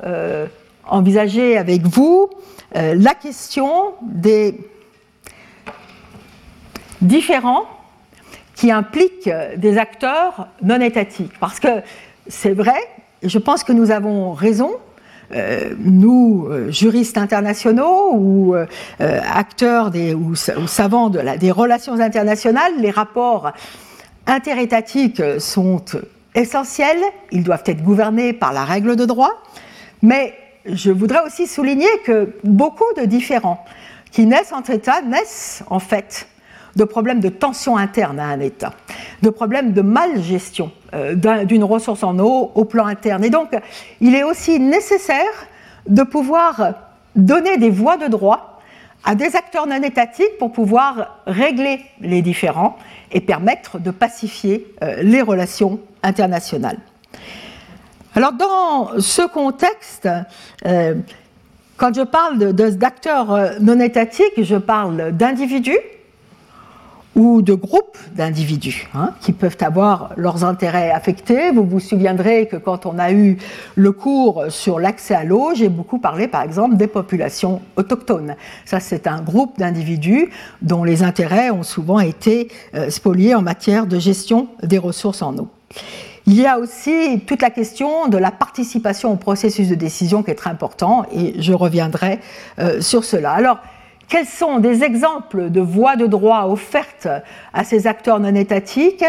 envisager avec vous la question des différents qui implique des acteurs non étatiques. Parce que c'est vrai, je pense que nous avons raison, euh, nous, euh, juristes internationaux ou euh, acteurs ou, savants des relations internationales, les rapports interétatiques sont essentiels, ils doivent être gouvernés par la règle de droit, mais je voudrais aussi souligner que beaucoup de différents qui naissent entre États naissent en fait de problèmes de tension interne à un État, de problèmes de mal-gestion euh, d'une ressource en eau au plan interne. Et donc, il est aussi nécessaire de pouvoir donner des voies de droit à des acteurs non étatiques pour pouvoir régler les différends et permettre de pacifier euh, les relations internationales. Alors dans ce contexte, euh, quand je parle d'acteurs non étatiques, je parle d'individus ou de groupes d'individus hein, qui peuvent avoir leurs intérêts affectés. Vous vous souviendrez que quand on a eu le cours sur l'accès à l'eau, j'ai beaucoup parlé par exemple des populations autochtones. Ça, c'est un groupe d'individus dont les intérêts ont souvent été euh, spoliés en matière de gestion des ressources en eau. Il y a aussi toute la question de la participation au processus de décision qui est très important et je reviendrai euh, sur cela. Alors, quels sont des exemples de voies de droit offertes à ces acteurs non étatiques?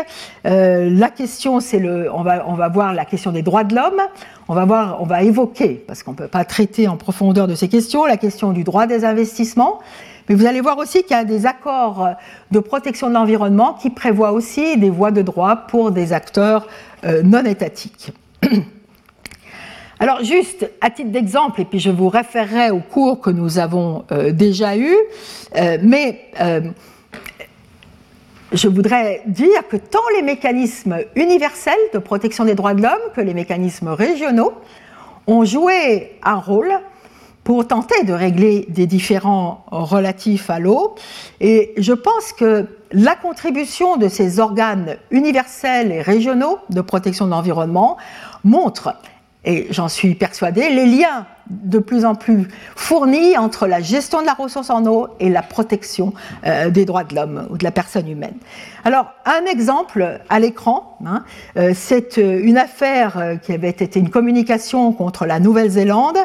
Euh, La question, c'est le, on va, on va voir la question des droits de l'homme. On va voir, on va évoquer, parce qu'on ne peut pas traiter en profondeur de ces questions, la question du droit des investissements. Mais vous allez voir aussi qu'il y a des accords de protection de l'environnement qui prévoient aussi des voies de droit pour des acteurs euh, non étatiques. Alors juste à titre d'exemple, et puis je vous référerai au cours que nous avons euh, déjà eu, euh, mais euh, je voudrais dire que tant les mécanismes universels de protection des droits de l'homme que les mécanismes régionaux ont joué un rôle pour tenter de régler des différends relatifs à l'eau. Et je pense que la contribution de ces organes universels et régionaux de protection de l'environnement montre et j'en suis persuadée, les liens de plus en plus fournie entre la gestion de la ressource en eau et la protection euh, des droits de l'homme ou de la personne humaine. Alors, un exemple à l'écran, hein, euh, c'est euh, une affaire qui avait été une communication contre la Nouvelle-Zélande.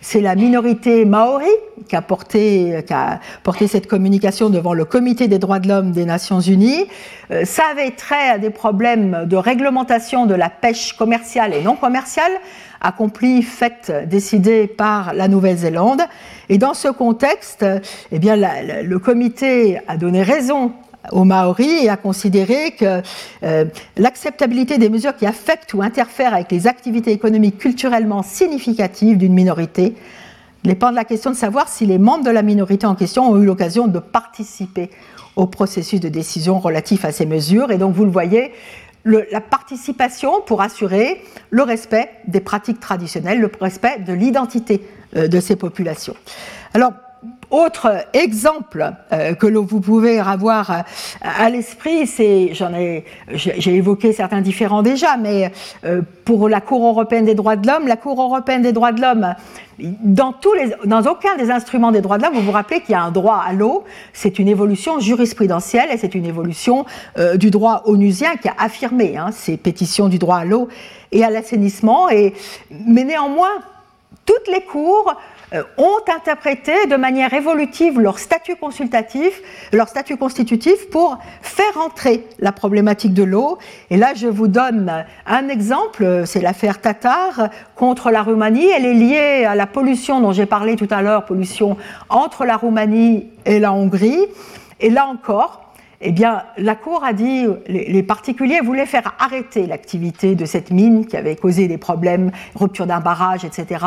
c'est la minorité maori qui a, porté, qui a porté cette communication devant le Comité des droits de l'homme des Nations Unies. ça avait trait à des problèmes de réglementation de la pêche commerciale et non commerciale accomplie, faite, décidée par la Nouvelle-Zélande. Et dans ce contexte, eh bien, le comité a donné raison aux Maoris et a considéré que euh, l'acceptabilité des mesures qui affectent ou interfèrent avec les activités économiques culturellement significatives d'une minorité dépend de la question de savoir si les membres de la minorité en question ont eu l'occasion de participer au processus de décision relatif à ces mesures. Et donc, vous le voyez, la participation pour assurer le respect des pratiques traditionnelles, le respect de l'identité euh, de ces populations. Alors, autre exemple euh, que vous pouvez avoir euh, à l'esprit, c'est, j'en ai, j'ai évoqué certains différents déjà, mais euh, pour la Cour européenne des droits de l'homme, la Cour européenne des droits de l'homme, dans, tous les, dans aucun des instruments des droits de l'homme, vous vous rappelez qu'il y a un droit à l'eau, c'est une évolution jurisprudentielle et c'est une évolution du droit onusien qui a affirmé hein, ces pétitions du droit à l'eau et à l'assainissement. Et, mais néanmoins, toutes les cours ont interprété de manière évolutive leur statut consultatif, leur statut constitutif pour faire entrer la problématique de l'eau. Et là, je vous donne un exemple, c'est l'affaire Tatar contre la Roumanie. Elle est liée à la pollution dont j'ai parlé tout à l'heure, pollution entre la Roumanie et la Hongrie. Et là encore, eh bien, la Cour a dit, les particuliers voulaient faire arrêter l'activité de cette mine qui avait causé des problèmes, rupture d'un barrage, etc.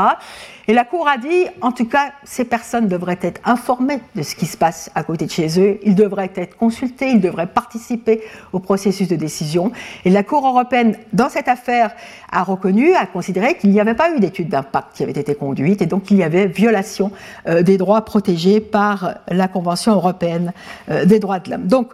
Et la Cour a dit, en tout cas, ces personnes devraient être informées de ce qui se passe à côté de chez eux, ils devraient être consultés, ils devraient participer au processus de décision. Et la Cour européenne, dans cette affaire, a reconnu, a considéré qu'il n'y avait pas eu d'étude d'impact qui avait été conduite et donc il y avait violation euh, des droits protégés par la Convention européenne euh, des droits de l'homme. Donc,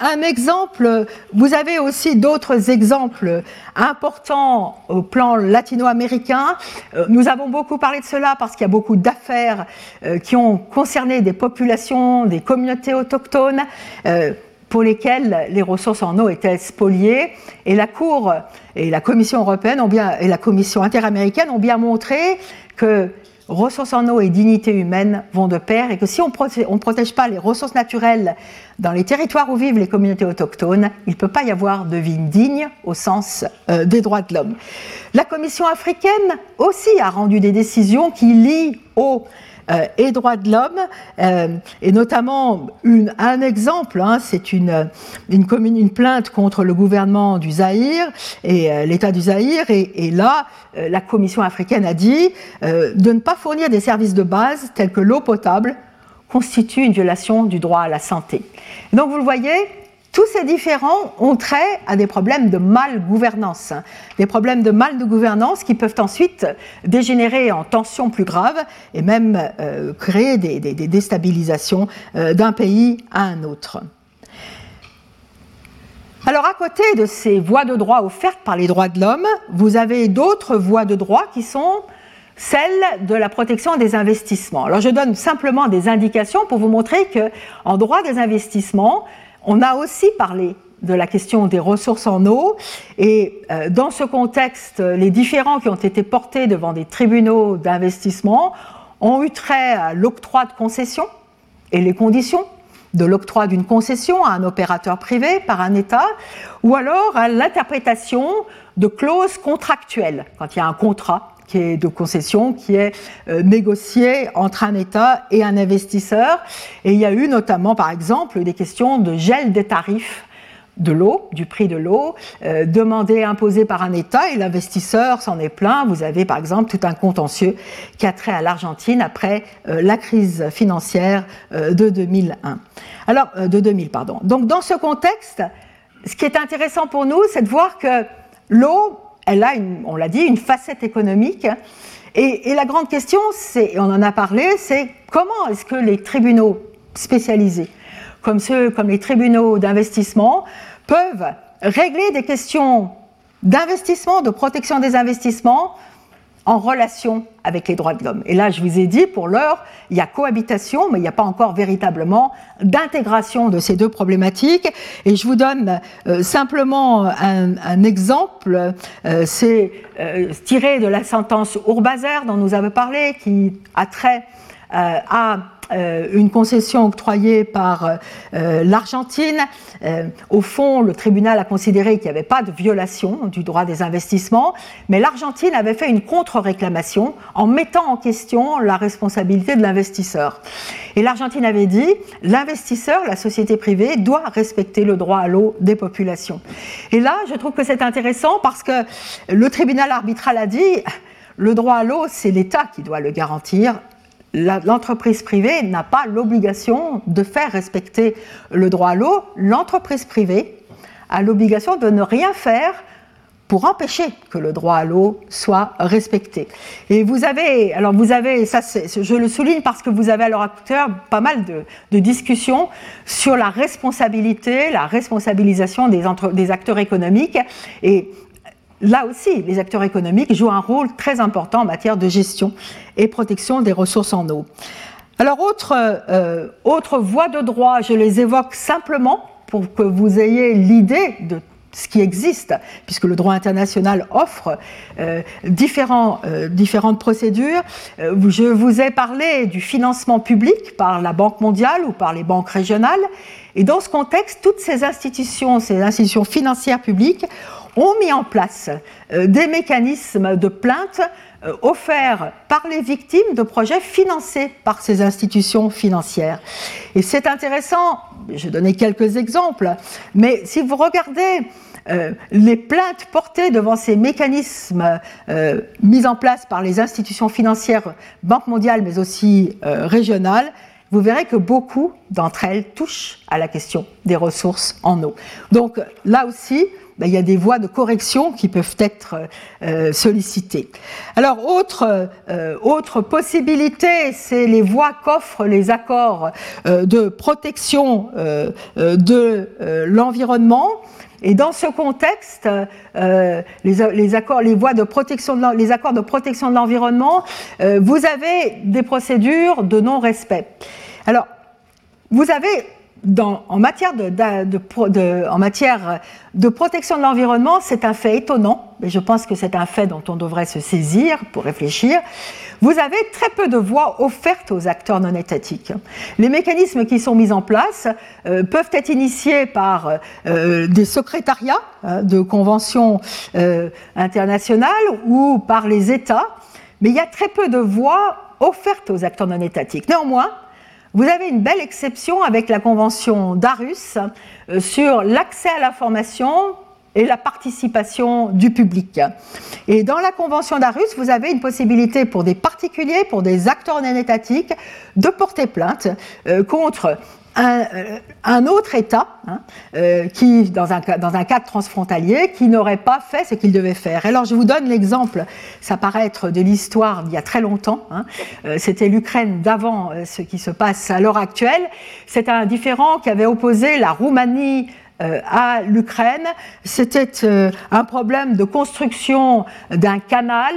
un exemple, vous avez aussi d'autres exemples importants au plan latino-américain. Euh, nous avons beaucoup parlé de cela parce qu'il y a beaucoup d'affaires euh, qui ont concerné des populations, des communautés autochtones euh, pour lesquelles les ressources en eau étaient spoliées. Et la Cour et la Commission européenne ont bien, et la Commission interaméricaine ont bien montré que ressources en eau et dignité humaine vont de pair et que si on ne protège pas les ressources naturelles dans les territoires où vivent les communautés autochtones, il ne peut pas y avoir de vie digne au sens euh, des droits de l'homme. La Commission africaine aussi a rendu des décisions qui lient au euh, et droits de l'homme, euh, et notamment un exemple, hein, c'est une, une, plainte contre le gouvernement du Zaïre et euh, l'État du Zaïre, et, là, la Commission africaine a dit de ne pas fournir des services de base tels que l'eau potable constitue une violation du droit à la santé. Donc vous le voyez, tous ces différents ont trait à des problèmes de mal-gouvernance, des problèmes de mal de gouvernance qui peuvent ensuite dégénérer en tensions plus graves et même euh, créer des, déstabilisations euh, d'un pays à un autre. Alors à côté de ces voies de droit offertes par les droits de l'homme, vous avez d'autres voies de droit qui sont celles de la protection des investissements. Alors je donne simplement des indications pour vous montrer que en droit des investissements, on a aussi parlé de la question des ressources en eau. Et euh, dans ce contexte, les différents qui ont été portés devant des tribunaux d'investissement ont eu trait à l'octroi de concessions et les conditions de l'octroi d'une concession à un opérateur privé par un État, ou alors à l'interprétation de clauses contractuelles, quand il y a un contrat de concession qui est euh, négocié entre un État et un investisseur. Et il y a eu notamment, par exemple, des questions de gel des tarifs de l'eau, du prix de l'eau, euh, demandé, imposé par un État, et l'investisseur s'en est plein. Vous avez par exemple tout un contentieux qui a trait à l'Argentine après euh, la crise financière de 2001. Alors, de 2000, pardon. Donc, dans ce contexte, ce qui est intéressant pour nous, c'est de voir que l'eau elle a, on l'a dit, une facette économique. Et, la grande question, c'est, on en a parlé, c'est comment est-ce que les tribunaux spécialisés, comme ceux, comme les tribunaux d'investissement, peuvent régler des questions d'investissement, de protection des investissements, en relation avec les droits de l'homme. Et là, je vous ai dit, pour l'heure, il y a cohabitation, mais il n'y a pas encore véritablement d'intégration de ces deux problématiques. Et je vous donne euh, simplement un, exemple, euh, c'est euh, tiré de la sentence Urbazer dont nous avons parlé, qui a trait à une concession octroyée par euh, l'Argentine. Euh, au fond, le tribunal a considéré qu'il n'y avait pas de violation du droit des investissements, mais l'Argentine avait fait une contre-réclamation en mettant en question la responsabilité de l'investisseur. Et l'Argentine avait dit, l'investisseur, la société privée, doit respecter le droit à l'eau des populations. Et là, je trouve que c'est intéressant parce que le tribunal arbitral a dit, le droit à l'eau, c'est l'État qui doit le garantir l'entreprise privée n'a pas l'obligation de faire respecter le droit à l'eau. L'entreprise privée a l'obligation de ne rien faire pour empêcher que le droit à l'eau soit respecté. Et vous avez, alors vous avez, ça je le souligne parce que vous avez à l'heure actuelle pas mal de, discussions sur la responsabilité, la responsabilisation des, des acteurs économiques. Et là aussi, les acteurs économiques jouent un rôle très important en matière de gestion et protection des ressources en eau. Alors, autre, euh, autre voie de droit, je les évoque simplement pour que vous ayez l'idée de ce qui existe, puisque le droit international offre euh, différents, euh, différentes procédures. je vous ai parlé du financement public par la Banque mondiale ou par les banques régionales. Et dans ce contexte, toutes ces institutions, ces institutions financières publiques, ont mis en place euh, des mécanismes de plainte euh, offerts par les victimes de projets financés par ces institutions financières. Et c'est intéressant, je vais donner quelques exemples, mais si vous regardez euh, les plaintes portées devant ces mécanismes mis en place par les institutions financières, Banque mondiale, mais aussi régionales, vous verrez que beaucoup d'entre elles touchent à la question des ressources en eau. Donc là aussi, ben, il y a des voies de correction qui peuvent être euh, sollicitées. Alors, autre, euh, autre possibilité, c'est les voies qu'offrent les accords euh, de protection de l'environnement. Et dans ce contexte, les, accords, voies de protection, de les accords de protection de l'environnement, vous avez des procédures de non-respect. Alors, vous avez en, matière de, protection de l'environnement, c'est un fait étonnant, mais je pense que c'est un fait dont on devrait se saisir pour réfléchir. Vous avez très peu de voix offertes aux acteurs non étatiques. Les mécanismes qui sont mis en place euh, peuvent être initiés par euh, des secrétariats hein, de conventions euh, internationales ou par les États, mais il y a très peu de voix offertes aux acteurs non étatiques. Néanmoins, vous avez une belle exception avec la convention d'Arus euh, sur l'accès à l'information et la participation du public. Et dans la convention d'Arus, vous avez une possibilité pour des particuliers, pour des acteurs non étatiques, de porter plainte euh, contre euh, un, autre État hein, euh, qui, dans un, dans un cadre transfrontalier, qui n'aurait pas fait ce qu'il devait faire. Alors je vous donne l'exemple, ça paraît être de l'histoire d'il y a très longtemps, hein. euh, c'était l'Ukraine d'avant ce qui se passe à l'heure actuelle. C'est un différent qui avait opposé la Roumanie à l'Ukraine. C'était un problème de construction d'un canal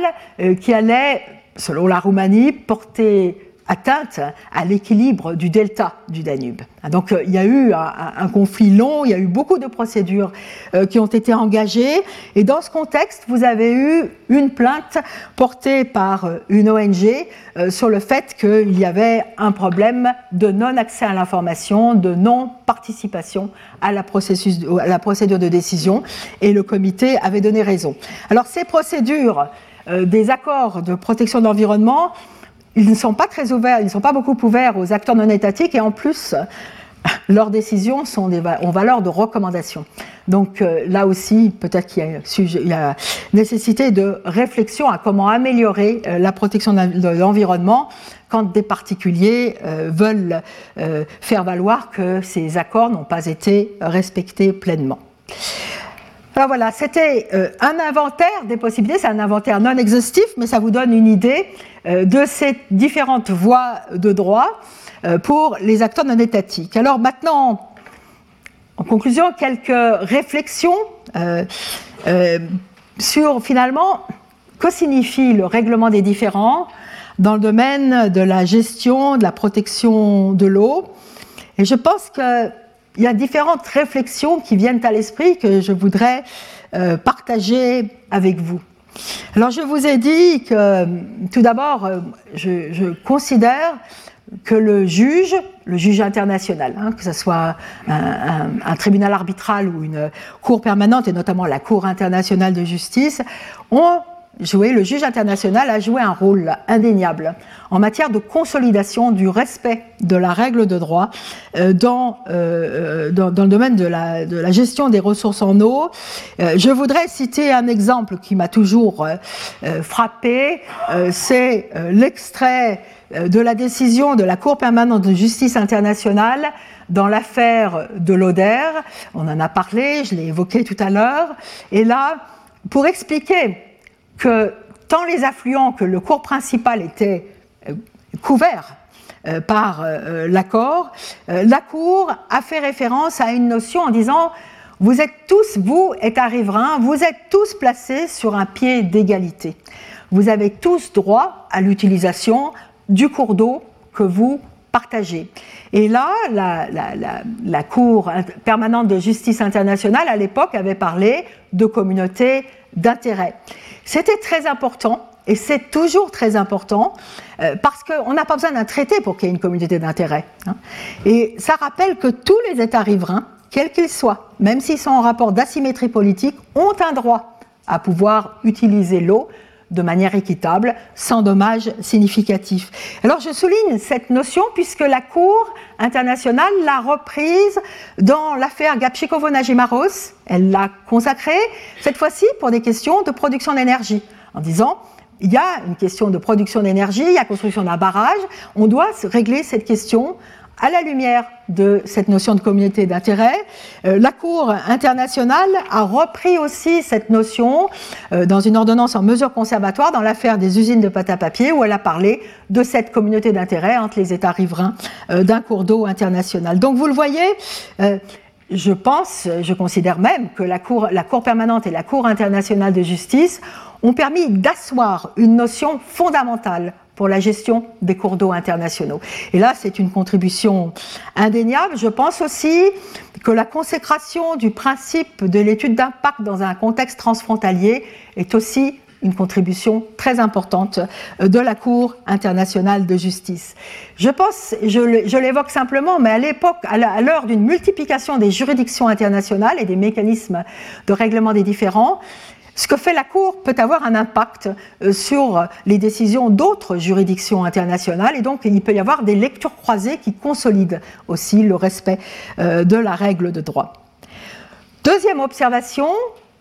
qui allait, selon la Roumanie, porter atteinte à l'équilibre du delta du Danube. Donc euh, il y a eu un, conflit long, il y a eu beaucoup de procédures euh, qui ont été engagées, et dans ce contexte, vous avez eu une plainte portée par euh, une ONG sur le fait qu'il y avait un problème de non-accès à l'information, de non-participation à, la à la procédure de décision, et le comité avait donné raison. Alors ces procédures des accords de protection de l'environnement, ils ne sont pas très ouverts, ils ne sont pas beaucoup ouverts aux acteurs non étatiques et en plus, leurs décisions ont valeur de recommandation. Donc euh, là aussi, peut-être qu'il y, a nécessité de réflexion à comment améliorer euh, la protection de l'environnement quand des particuliers euh, veulent faire valoir que ces accords n'ont pas été respectés pleinement. Alors voilà, c'était un inventaire des possibilités, c'est un inventaire non exhaustif, mais ça vous donne une idée de ces différentes voies de droit euh, pour les acteurs non étatiques. Alors maintenant, en conclusion, quelques réflexions euh, sur finalement que signifie le règlement des différends dans le domaine de la gestion, de la protection de l'eau. Et je pense qu'il y a différentes réflexions qui viennent à l'esprit que je voudrais euh, partager avec vous. Alors je vous ai dit que tout d'abord, euh, je, considère que le juge, le juge international, hein, que ce soit un, tribunal arbitral ou une cour permanente, et notamment la Cour internationale de justice, ont joué, le juge international a joué un rôle indéniable en matière de consolidation du respect de la règle de droit euh, dans, euh, dans, dans, le domaine de la, de la, gestion des ressources en eau. Euh, je voudrais citer un exemple qui m'a toujours frappé, c'est l'extrait de la décision de la Cour permanente de justice internationale dans l'affaire de l'Oder. On en a parlé, je l'ai évoqué tout à l'heure. Et là, pour expliquer que tant les affluents que le cours principal étaient euh, couverts euh, par euh, l'accord, la Cour a fait référence à une notion en disant vous êtes tous, vous, État riverain, vous êtes tous placés sur un pied d'égalité. Vous avez tous droit à l'utilisation du cours d'eau que vous partagez. Et là, la, Cour permanente de justice internationale, à l'époque, avait parlé de communauté d'intérêt. C'était très important et c'est toujours très important euh, parce qu'on n'a pas besoin d'un traité pour qu'il y ait une communauté d'intérêt. Hein. Et ça rappelle que tous les États riverains, quels qu'ils soient, même s'ils sont en rapport d'asymétrie politique, ont un droit à pouvoir utiliser l'eau de manière équitable, sans dommages significatifs. Alors je souligne cette notion puisque la Cour internationale l'a reprise dans l'affaire Gapchikovo-Najimaros. Elle l'a consacrée, cette fois-ci pour des questions de production d'énergie, en disant il y a une question de production d'énergie, il y a construction d'un barrage, on doit régler cette question à la lumière de cette notion de communauté d'intérêt, euh, la Cour internationale a repris aussi cette notion euh, dans une ordonnance en mesure conservatoire dans l'affaire des usines de pâte à papier où elle a parlé de cette communauté d'intérêt entre les États riverains euh, d'un cours d'eau international. Donc vous le voyez, je pense, je considère même que la Cour, la Cour permanente et la Cour internationale de justice ont permis d'asseoir une notion fondamentale pour la gestion des cours d'eau internationaux. Et là, c'est une contribution indéniable. Je pense aussi que la consécration du principe de l'étude d'impact dans un contexte transfrontalier est aussi une contribution très importante de la Cour internationale de justice. Je pense, je l'évoque simplement, mais à l'époque, à l'heure d'une multiplication des juridictions internationales et des mécanismes de règlement des différends, ce que fait la Cour peut avoir un impact euh, sur les décisions d'autres juridictions internationales et donc il peut y avoir des lectures croisées qui consolident aussi le respect euh, de la règle de droit. Deuxième observation,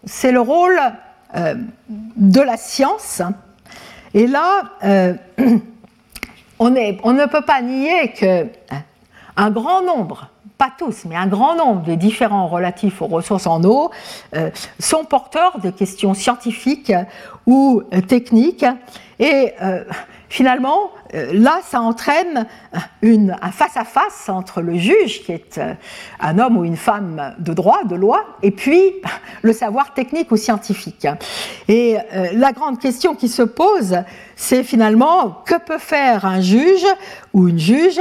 c'est le rôle euh, de la science. Et là, on, ne peut pas nier qu'un grand nombre tous, mais un grand nombre des différents relatifs aux ressources en eau euh, sont porteurs de questions scientifiques ou euh, techniques. Et euh, finalement, là, ça entraîne un face-à-face entre le juge, qui est un homme ou une femme de droit, de loi, et puis le savoir technique ou scientifique. Et la grande question qui se pose, c'est finalement que peut faire un juge ou une juge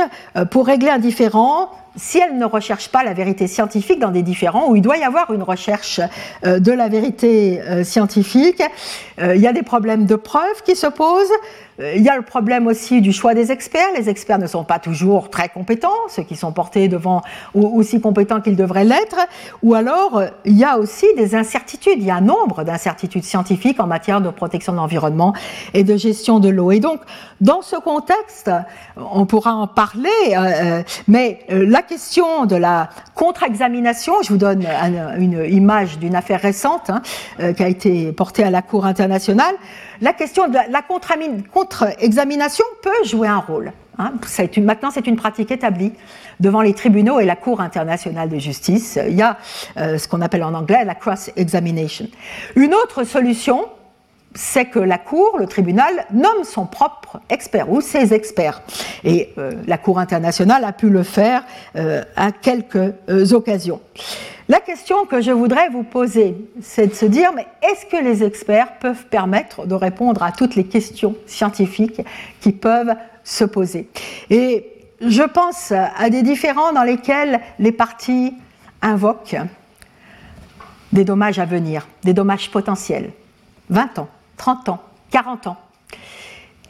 pour régler un différend si elle ne recherche pas la vérité scientifique dans des différents où il doit y avoir une recherche euh, de la vérité euh, scientifique, euh, il y a des problèmes de preuve qui se posent, il y a le problème aussi du choix des experts. Les experts ne sont pas toujours très compétents, ceux qui sont portés devant ou aussi compétents qu'ils devraient l'être. Ou alors, il y a aussi des incertitudes. Il y a un nombre d'incertitudes scientifiques en matière de protection de l'environnement et de gestion de l'eau. Et donc, dans ce contexte, on pourra en parler, mais la question de la contre-examination, je vous donne une image d'une affaire récente hein, qui a été portée à la Cour internationale la question de la contre-examination peut jouer un rôle. Hein. maintenant, c'est une pratique établie devant les tribunaux et la Cour internationale de justice. Il y a euh, ce qu'on appelle en anglais la cross-examination. Une autre solution, c'est que la Cour, le tribunal, nomme son propre expert ou ses experts. Et euh, la Cour internationale a pu le faire euh, à quelques occasions. La question que je voudrais vous poser, c'est de se dire, mais est-ce que les experts peuvent permettre de répondre à toutes les questions scientifiques qui peuvent se poser? Et je pense à des différends dans lesquels les partis invoquent des dommages à venir, des dommages potentiels. 20 ans, 30 ans, 40 ans.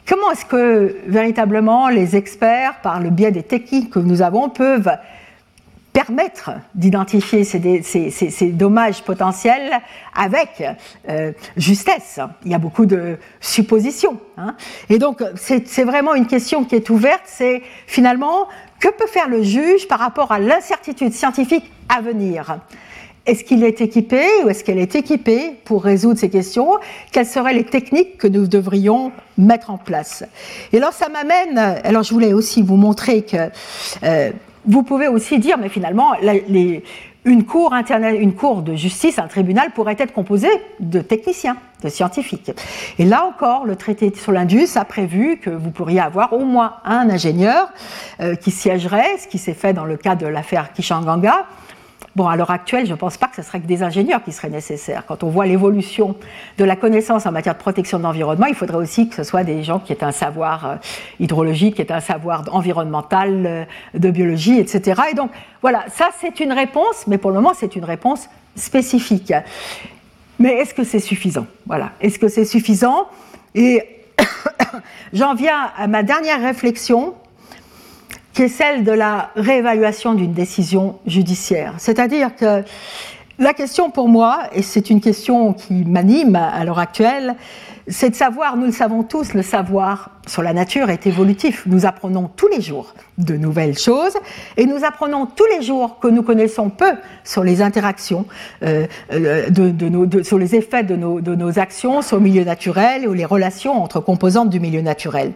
Comment est-ce que véritablement les experts, par le biais des techniques que nous avons, peuvent permettre d'identifier ces, dommages potentiels avec euh, justesse? Il y a beaucoup de suppositions. Hein. Et donc, c'est vraiment une question qui est ouverte, c'est finalement, que peut faire le juge par rapport à l'incertitude scientifique à venir? Est-ce qu'il est équipé ou est-ce qu'elle est équipée pour résoudre ces questions? Quelles seraient les techniques que nous devrions mettre en place? Et alors ça m'amène, alors je voulais aussi vous montrer que euh, vous pouvez aussi dire, mais finalement, une, cour une cour de justice, un tribunal pourrait être composé de techniciens, de scientifiques. Et là encore, le traité sur l'Indus a prévu que vous pourriez avoir au moins un ingénieur euh, qui siégerait, ce qui s'est fait dans le cas de l'affaire Kishanganga, Bon, à l'heure actuelle, je ne pense pas que ce serait que des ingénieurs qui seraient nécessaires. Quand on voit l'évolution de la connaissance en matière de protection de l'environnement, il faudrait aussi que ce soit des gens qui aient un savoir euh, hydrologique, qui aient un savoir environnemental, euh, de biologie, etc. Et donc, voilà, ça c'est une réponse, mais pour le moment c'est une réponse spécifique. Mais est-ce que c'est suffisant? Voilà, est-ce que c'est suffisant? Et j'en viens à ma dernière réflexion qui est celle de la réévaluation d'une décision judiciaire. C'est-à-dire que la question pour moi, et c'est une question qui m'anime à l'heure actuelle, c'est de savoir, nous le savons tous, le savoir sur la nature est évolutif. Nous apprenons tous les jours de nouvelles choses et nous apprenons tous les jours que nous connaissons peu sur les interactions, euh, euh, de, sur les effets de nos, de nos actions sur le milieu naturel ou les relations entre composantes du milieu naturel.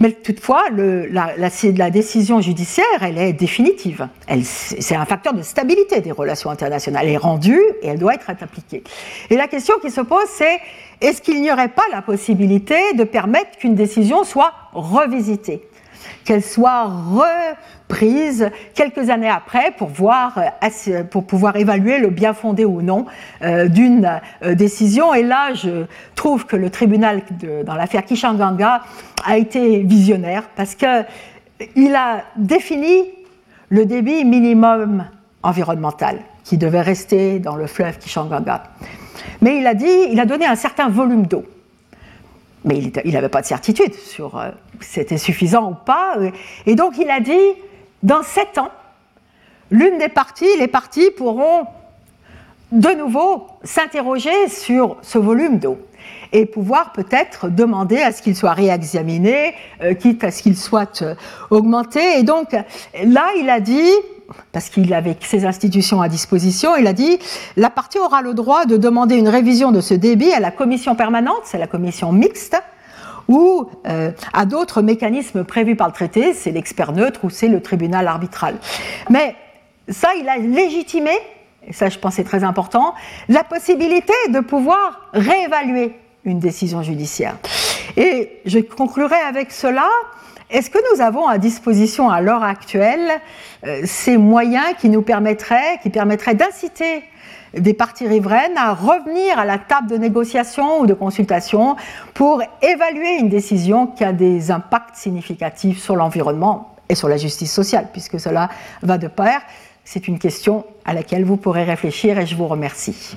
Mais toutefois, la, décision judiciaire, elle est définitive. C'est un facteur de stabilité des relations internationales. Elle est rendue et elle doit être appliquée. Et la question qui se pose, c'est est-ce qu'il n'y aurait pas la possibilité de permettre qu'une décision soit revisitée? Qu'elle soit reprise quelques années après pour, voir, pour pouvoir évaluer le bien fondé ou non euh, d'une euh, décision. Et là, je trouve que le tribunal dans l'affaire Kishanganga a été visionnaire parce qu'il a défini le débit minimum environnemental qui devait rester dans le fleuve Kishanganga. Mais il a dit, il a donné un certain volume d'eau mais il n'avait pas de certitude sur euh, c'était suffisant ou pas. Et donc il a dit, dans sept ans, l'une des parties, les parties pourront de nouveau s'interroger sur ce volume d'eau et pouvoir peut-être demander à ce qu'il soit réexaminé, euh, quitte à ce qu'il soit euh, augmenté. Et donc là, il a dit, parce qu'il avait ses institutions à disposition, il a dit la partie aura le droit de demander une révision de ce débit à la commission permanente, c'est la commission mixte, ou euh, à d'autres mécanismes prévus par le traité, c'est l'expert neutre ou c'est le tribunal arbitral. Mais ça, il a légitimé, et ça je pense c'est très important, la possibilité de pouvoir réévaluer une décision judiciaire. Et je conclurai avec cela. Est-ce que nous avons à disposition à l'heure actuelle euh, ces moyens qui nous permettraient, qui permettraient d'inciter des parties riveraines à revenir à la table de négociation ou de consultation pour évaluer une décision qui a des impacts significatifs sur l'environnement et sur la justice sociale, puisque cela va de pair? C'est une question à laquelle vous pourrez réfléchir et je vous remercie.